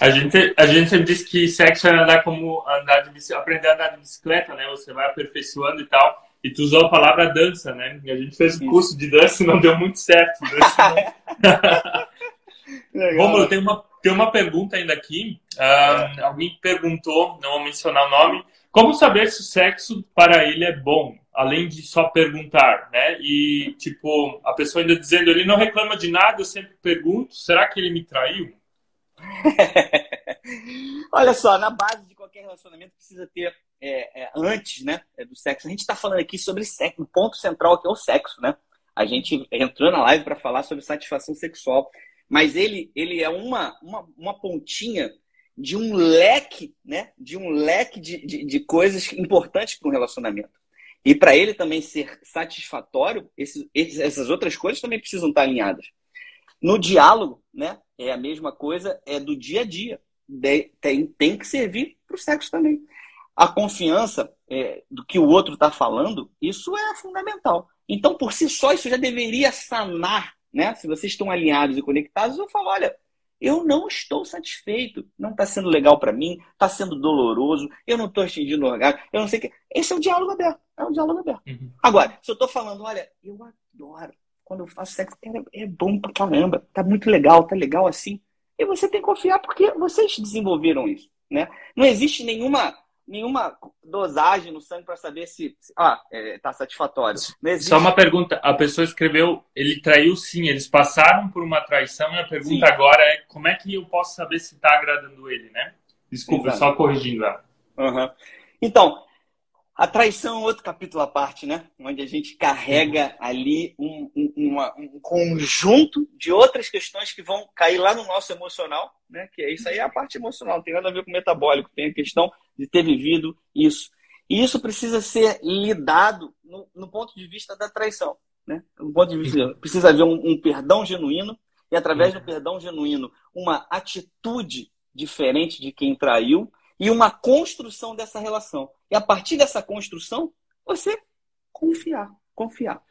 A gente, a gente sempre diz que sexo é andar como andar de aprender a andar de bicicleta, né? Você vai aperfeiçoando e tal. E tu usou a palavra dança, né? E a gente fez um curso de dança e não deu muito certo. [LAUGHS] [LAUGHS] Romulo, tem uma tem uma pergunta ainda aqui. Uh, alguém perguntou, não vou mencionar o nome, como saber se o sexo para ele é bom, além de só perguntar, né? E, tipo, a pessoa ainda dizendo, ele não reclama de nada, eu sempre pergunto, será que ele me traiu? [LAUGHS] Olha só, na base de qualquer relacionamento precisa ter, é, é, antes né, é, do sexo, a gente está falando aqui sobre sexo, o ponto central que é o sexo, né? A gente entrou na live para falar sobre satisfação sexual mas ele, ele é uma, uma, uma pontinha de um leque, né? De um leque de, de, de coisas importantes para um relacionamento. E para ele também ser satisfatório, esse, essas outras coisas também precisam estar alinhadas. No diálogo, né? É a mesma coisa, é do dia a dia. De, tem, tem que servir para o sexo também. A confiança é, do que o outro está falando, isso é fundamental. Então, por si só, isso já deveria sanar né? Se vocês estão alinhados e conectados, eu falo, olha, eu não estou satisfeito, não está sendo legal para mim, está sendo doloroso, eu não estou atingindo o orgasmo, eu não sei o que. Esse é o diálogo aberto, é um diálogo aberto. Uhum. Agora, se eu estou falando, olha, eu adoro, quando eu faço sexo, é bom pra caramba, tá muito legal, tá legal assim. E você tem que confiar porque vocês desenvolveram isso, né? Não existe nenhuma nenhuma dosagem no sangue para saber se, se ah, é, tá satisfatório. Existe... Só uma pergunta, a pessoa escreveu, ele traiu sim, eles passaram por uma traição e a pergunta sim. agora é como é que eu posso saber se está agradando ele, né? Desculpa, Exato. só corrigindo ela. Uhum. Então, a traição é outro capítulo à parte, né? Onde a gente carrega ali um, um, uma, um, conjunto de outras questões que vão cair lá no nosso emocional, né? Que é isso aí, é a parte emocional, não tem nada a ver com metabólico, tem a questão de ter vivido isso. E isso precisa ser lidado no, no ponto de vista da traição, né? No ponto de vista, precisa haver um, um perdão genuíno e através do perdão genuíno, uma atitude diferente de quem traiu e uma construção dessa relação. E a partir dessa construção, você confiar, confiar.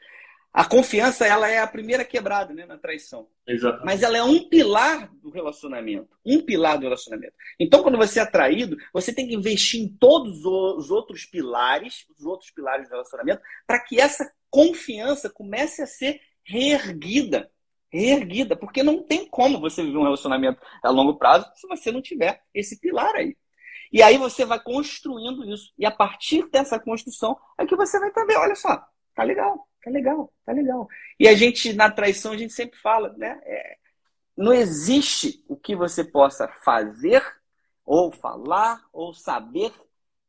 A confiança ela é a primeira quebrada né, na traição. Mas ela é um pilar do relacionamento. Um pilar do relacionamento. Então, quando você é traído, você tem que investir em todos os outros pilares, os outros pilares do relacionamento, para que essa confiança comece a ser reerguida. Reerguida. Porque não tem como você viver um relacionamento a longo prazo se você não tiver esse pilar aí. E aí você vai construindo isso. E a partir dessa construção é que você vai também, olha só, tá legal, tá legal, tá legal. E a gente, na traição, a gente sempre fala, né? É, não existe o que você possa fazer, ou falar, ou saber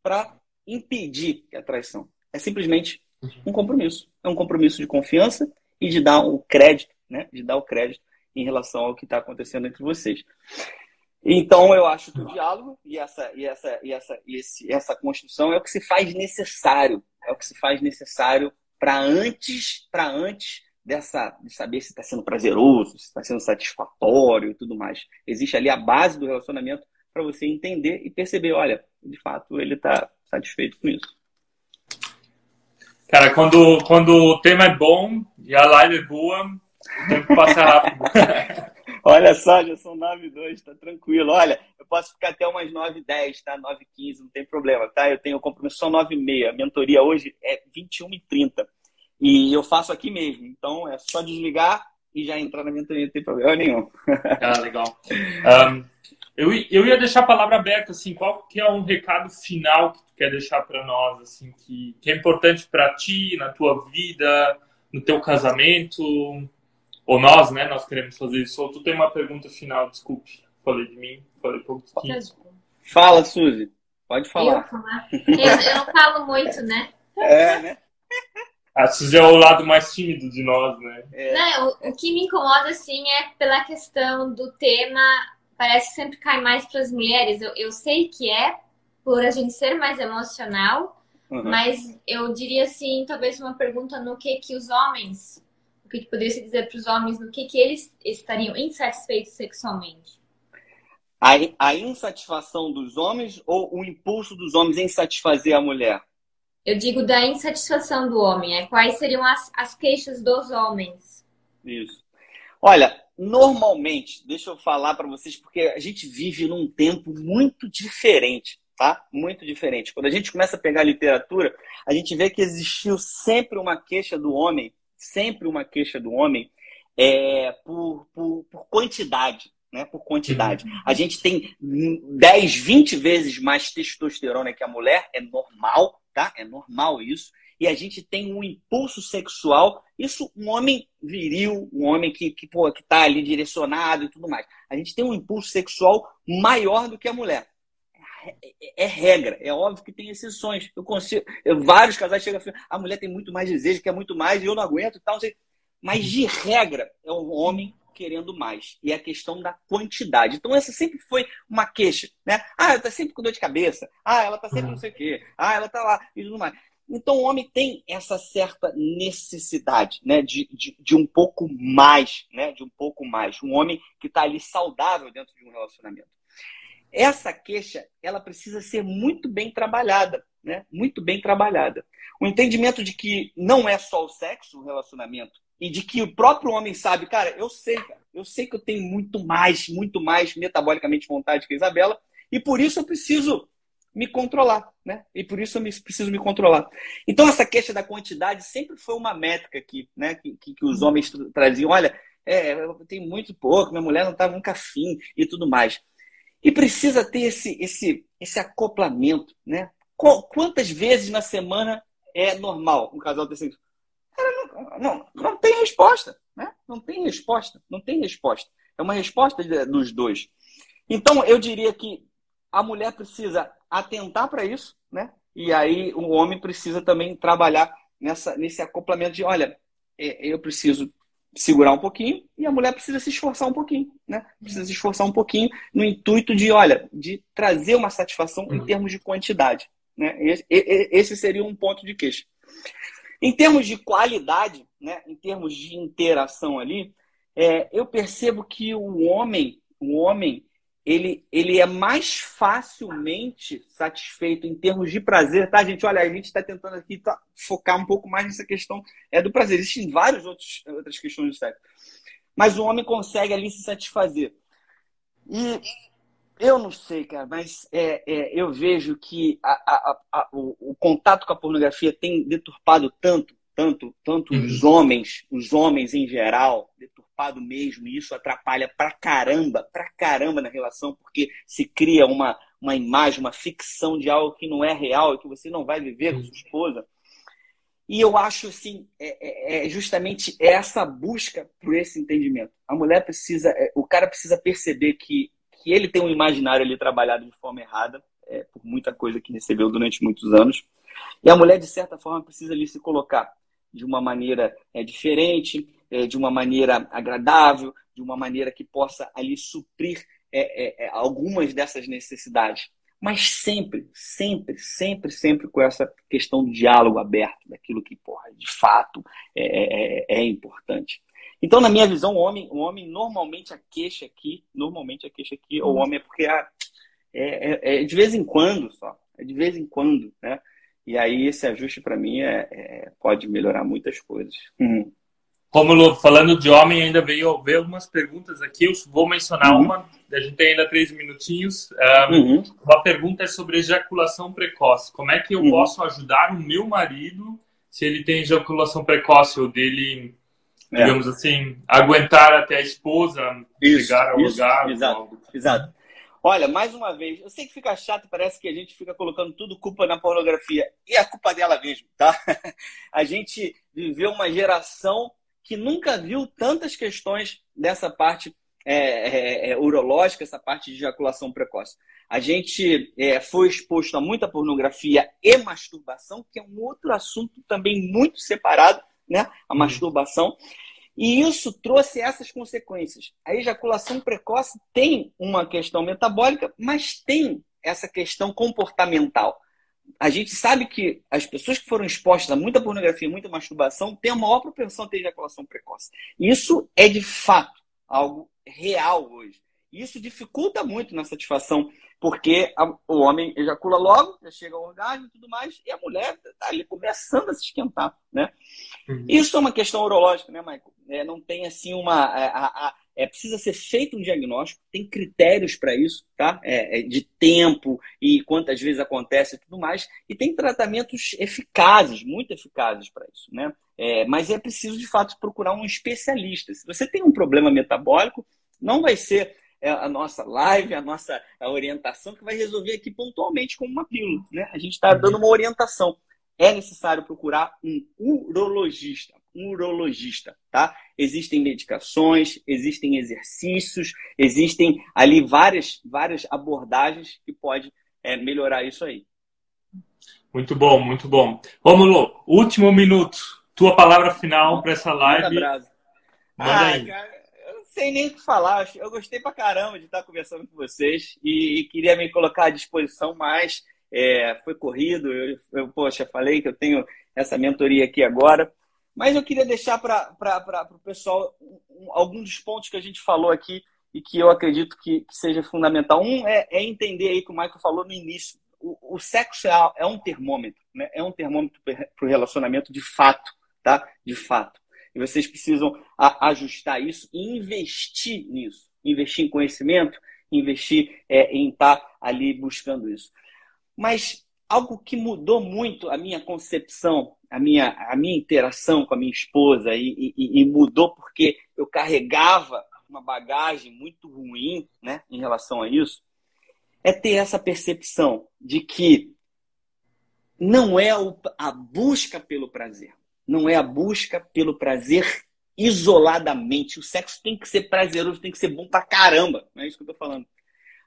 para impedir a traição. É simplesmente um compromisso. É um compromisso de confiança e de dar o crédito, né? De dar o crédito em relação ao que está acontecendo entre vocês. Então, eu acho que o diálogo e essa, e essa, e essa, e esse, essa construção é o que se faz necessário. É o que se faz necessário para antes, para antes dessa, de saber se está sendo prazeroso, se está sendo satisfatório e tudo mais. Existe ali a base do relacionamento para você entender e perceber, olha, de fato ele está satisfeito com isso. Cara, quando, quando o tema é bom e a live é boa, o tempo passa rápido. [LAUGHS] Olha só, já são 9 e 2, tá tranquilo. Olha, eu posso ficar até umas 9 e 10, tá? 9 e 15, não tem problema, tá? Eu tenho compromisso só 9 e meia. A mentoria hoje é 21 e 30. E eu faço aqui mesmo. Então é só desligar e já entrar na mentoria, não tem problema nenhum. [LAUGHS] Ah, legal. Um, eu, eu ia deixar a palavra aberta, assim, qual que é um recado final que tu quer deixar para nós, assim, que, que é importante para ti, na tua vida, no teu casamento? Ou nós, né? Nós queremos fazer isso. Ou tu tem uma pergunta final, desculpe. Falei de mim, falei pouquinho. Fala, Suzy. Pode falar. Eu, falar. eu, eu não falo muito, né? É, né? A Suzy é o lado mais tímido de nós, né? É. Não, o, o, que me incomoda, assim, é pela questão do tema. Parece que sempre cai mais para as mulheres. Eu, eu sei que é por a gente ser mais emocional, uhum. mas eu diria, assim, talvez uma pergunta no que que os homens o que, que poderia se dizer para os homens no que, que eles estariam insatisfeitos sexualmente? A, a insatisfação dos homens ou o impulso dos homens em satisfazer a mulher? Eu digo da insatisfação do homem. É, quais seriam as, as queixas dos homens? Isso. Olha, normalmente, deixa eu falar para vocês, porque a gente vive num tempo muito diferente, tá? Muito diferente. Quando a gente começa a pegar a literatura, a gente vê que existiu sempre uma queixa do homem sempre uma queixa do homem é, por, por, por quantidade. Né, por quantidade. Uhum. A gente tem 10, 20 vezes mais testosterona que a mulher, é normal, tá? É normal isso. E a gente tem um impulso sexual, isso um homem viril, um homem que, que, pô, que tá ali direcionado e tudo mais. A gente tem um impulso sexual maior do que a mulher. É, é, regra, é óbvio que tem exceções. Eu consigo, eu, vários casais chegam a a mulher tem muito mais desejo, quer muito mais, e eu não aguento e tal. Mas de regra, é o homem querendo mais. E é a questão da quantidade. Então, essa sempre foi uma queixa, né? Ah, ela tá sempre com dor de cabeça. Ah, ela tá sempre não sei o quê. Ah, ela tá lá e tudo mais. Então, o homem tem essa certa necessidade, né? De, de, de um pouco mais, né? De um pouco mais. Um homem que está ali saudável dentro de um relacionamento. Essa queixa, ela precisa ser muito bem trabalhada, né? Muito bem trabalhada. O entendimento de que não é só o sexo o relacionamento e de que o próprio homem sabe, cara, eu sei, cara, eu sei que eu tenho muito mais, muito mais metabolicamente vontade que a Isabela e por isso eu preciso me controlar, né? E por isso eu preciso me controlar. Então essa queixa da quantidade sempre foi uma métrica que, né, que, que, que os homens traziam. Olha, é, eu tenho muito pouco, minha mulher não estava nunca afim e tudo mais. E precisa ter esse, esse, esse acoplamento, né? quantas vezes na semana é normal um casal ter sexo? Não, não, não tem resposta, né? Não tem resposta, não tem resposta. É uma resposta dos dois. Então, eu diria que a mulher precisa atentar para isso, né? E aí o homem precisa também trabalhar nessa, nesse acoplamento de, olha, é, eu preciso segurar um pouquinho e a mulher precisa se esforçar um pouquinho, né? Precisa se esforçar um pouquinho no intuito de, olha, de trazer uma satisfação em uhum. termos de quantidade, né? Esse, esse seria um ponto de queixa. Em termos de qualidade, né? Em termos de interação ali, é, eu percebo que o homem, o homem, ele, ele é mais facilmente satisfeito em termos de prazer, tá, gente? Olha, a gente está tentando aqui tá, focar um pouco mais nessa questão é, do prazer. Existem várias outros, outras questões do sexo. Mas o homem consegue ali se satisfazer. E eu não sei, cara, mas é, é, eu vejo que a, a, a, o, o, contato com a pornografia tem deturpado tanto, tanto, tanto uhum. os homens, os homens em geral, preocupado mesmo, e isso atrapalha pra caramba, pra caramba na relação, porque se cria uma, uma imagem, uma ficção de algo que não é real e que você não vai viver com sua esposa. E eu acho assim, é, é, é justamente essa busca por esse entendimento. A mulher precisa, é, o cara precisa perceber que, que ele tem um imaginário ali trabalhado de forma errada, é, por muita coisa que recebeu durante muitos anos. E a mulher, de certa forma, precisa ali se colocar de uma maneira é, diferente, é, de uma maneira agradável, de uma maneira que possa ali suprir é, é, é, algumas dessas necessidades. Mas sempre, sempre, sempre, sempre com essa questão do diálogo aberto, daquilo que, porra, de fato é, é, é importante. Então, na minha visão, o homem, o homem normalmente a queixa aqui, normalmente a queixa aqui, o homem é porque ah, é, é, de vez em quando só, é de vez em quando, né? E aí esse ajuste para mim é, é, pode melhorar muitas coisas. Hum. Como falando de homem, ainda veio, veio algumas perguntas aqui. Eu vou mencionar uhum. uma. A gente tem ainda três minutinhos. Um, uhum. Uma pergunta é sobre ejaculação precoce. Como é que eu uhum. posso ajudar o meu marido se ele tem ejaculação precoce ou dele, é. digamos assim, aguentar até a esposa isso, chegar ao lugar? Exato, exato. Olha, mais uma vez, eu sei que fica chato, parece que a gente fica colocando tudo culpa na pornografia. E é culpa dela mesmo, tá? [LAUGHS] A gente viveu uma geração que nunca viu tantas questões dessa parte é, é, é, urológica, essa parte de ejaculação precoce. A gente é, foi exposto a muita pornografia e masturbação, que é um outro assunto também muito separado, né? A uhum. E isso trouxe essas consequências. A ejaculação precoce tem uma questão metabólica, mas tem essa questão comportamental a gente sabe que as pessoas que foram expostas a muita pornografia, muita masturbação, têm a maior propensão a ter ejaculação precoce. Isso é de fato algo real hoje. Isso dificulta muito na satisfação, porque a, o homem ejacula logo, já chega ao orgasmo e tudo mais, e a mulher está ali começando a se esquentar, né? Uhum. Isso é uma questão urológica, né, Michael? É, não tem assim uma... A, a, é, precisa ser feito um diagnóstico, tem critérios para isso, tá? É, é, de tempo e quantas vezes acontece e tudo mais, e tem tratamentos eficazes, muito eficazes para isso, né? É, mas é preciso, de fato, procurar um especialista. Se você tem um problema metabólico, não vai ser é, a nossa live, a nossa a orientação que vai resolver aqui pontualmente com uma pílula, né? A gente está dando uma orientação. É necessário procurar um urologista, um urologista, tá? Existem medicações, existem exercícios, existem ali várias, várias abordagens que pode é, melhorar isso aí. Muito bom, muito bom. Romulo, último minuto. Tua palavra final para essa live. Manda ah, cara, eu não sei nem o que falar. Eu gostei pra caramba de estar conversando com vocês e, e queria me colocar à disposição mais. É, foi corrido, eu, eu, poxa, falei que eu tenho essa mentoria aqui agora. Mas eu queria deixar para o pessoal alguns dos pontos que a gente falou aqui e que eu acredito que, que seja fundamental. Um é, é, entender aí que o Michael falou no início. O, o sexo é, é, um termômetro, né? É um termômetro para o relacionamento de fato, tá? De fato. E vocês precisam ajustar isso e investir nisso. Investir em conhecimento, investir é, em estar ali buscando isso. Mas algo que mudou muito a minha concepção a minha, a minha interação com a minha esposa e, e, e mudou porque eu carregava uma bagagem muito ruim né, em relação a isso, é ter essa percepção de que não é a busca pelo prazer. Não é a busca pelo prazer isoladamente. O sexo tem que ser prazeroso, tem que ser bom pra caramba. Não é isso que eu tô falando.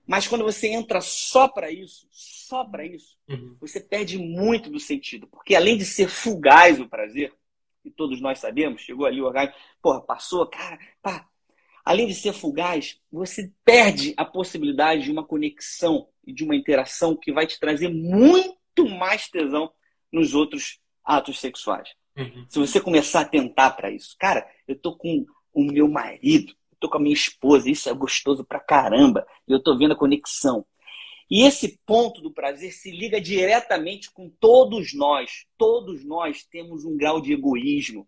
Mas quando você entra só para isso, só para isso, uhum. você perde muito do sentido. Porque além de ser fugaz o prazer, e todos nós sabemos, chegou ali o orgasmo, porra, passou, cara, pá. Além de ser fugaz, você perde a possibilidade de uma conexão e de uma interação que vai te trazer muito mais tesão nos outros atos sexuais. Uhum. Se você começar a tentar para isso, cara, eu tô com o meu marido, eu tô com a minha esposa, isso é gostoso pra caramba, e eu tô vendo a conexão. E esse ponto do prazer se liga diretamente com todos nós. Todos nós temos um grau de egoísmo.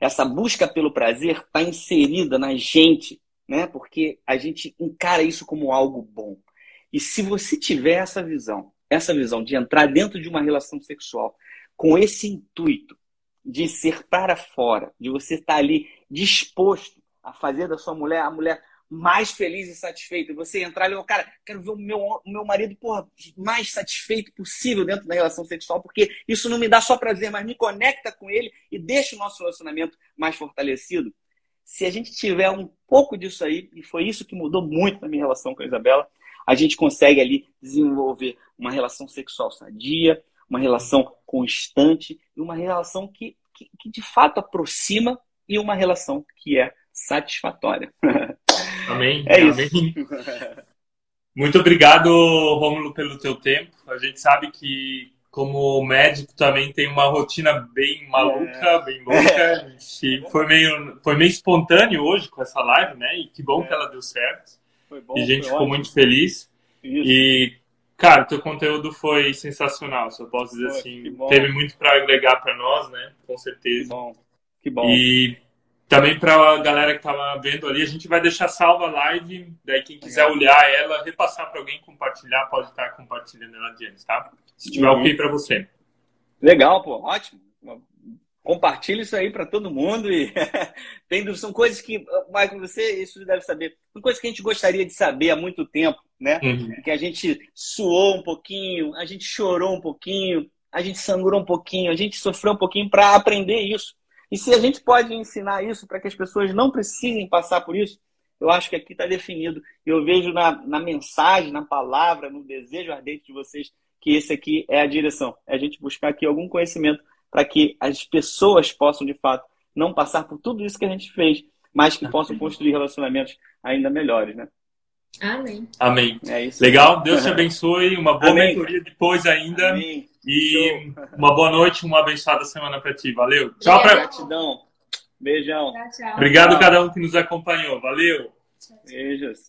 Essa busca pelo prazer está inserida na gente, né? Porque a gente encara isso como algo bom. E se você tiver essa visão, essa visão de entrar dentro de uma relação sexual com esse intuito de ser para fora, de você estar ali disposto a fazer da sua mulher a mulher mais feliz e satisfeito. E você entrar ali, cara, quero ver o meu, o meu marido porra, mais satisfeito possível dentro da relação sexual, porque isso não me dá só prazer, mas me conecta com ele e deixa o nosso relacionamento mais fortalecido. Se a gente tiver um pouco disso aí, e foi isso que mudou muito na minha relação com a Isabela, a gente consegue ali desenvolver uma relação sexual sadia, uma relação constante e uma relação que, que, que de fato aproxima e uma relação que é satisfatória. [LAUGHS] Amém. É Amém. isso. Muito obrigado, Rômulo, pelo teu tempo. A gente sabe que, como médico, também tem uma rotina bem maluca, é. bem louca. É. Foi, meio, foi meio espontâneo hoje com essa live, né? E que bom é. que ela deu certo. Foi bom, e a gente ficou ótimo. muito feliz. Isso. E Cara, teu conteúdo foi sensacional, se eu posso dizer assim. Teve muito para agregar para nós, né? Com certeza. Que bom. Que bom. E também para a galera que estava vendo ali, a gente vai deixar salva a live. Daí, quem quiser Legal. olhar ela, repassar para alguém, compartilhar, pode estar compartilhando ela adiante, tá? Se tiver uhum. ok para você. Legal, pô, ótimo compartilhe isso aí para todo mundo e [LAUGHS] tem são coisas que Michael você isso deve saber são coisas que a gente gostaria de saber há muito tempo né? Uhum. que a gente suou um pouquinho a gente chorou um pouquinho a gente sangrou um pouquinho a gente sofreu um pouquinho para aprender isso. E se a gente pode ensinar isso para que as pessoas não precisem passar por isso eu acho que aqui está definido. Eu vejo na, na mensagem na palavra no desejo ardente de vocês que esse aqui é a direção. É a gente buscar aqui algum conhecimento para que as pessoas possam, de fato, não passar por tudo isso que a gente fez, mas que possam construir relacionamentos ainda melhores, né? Amém. Amém. É isso. Legal, Deus te abençoe, uma boa Amém. mentoria depois ainda. Amém. E Show. uma boa noite, uma abençoada semana para ti. Valeu. Tchau, pra... Gratidão. Beijão. Tchau, tchau. Obrigado a cada um que nos acompanhou. Valeu. Beijos.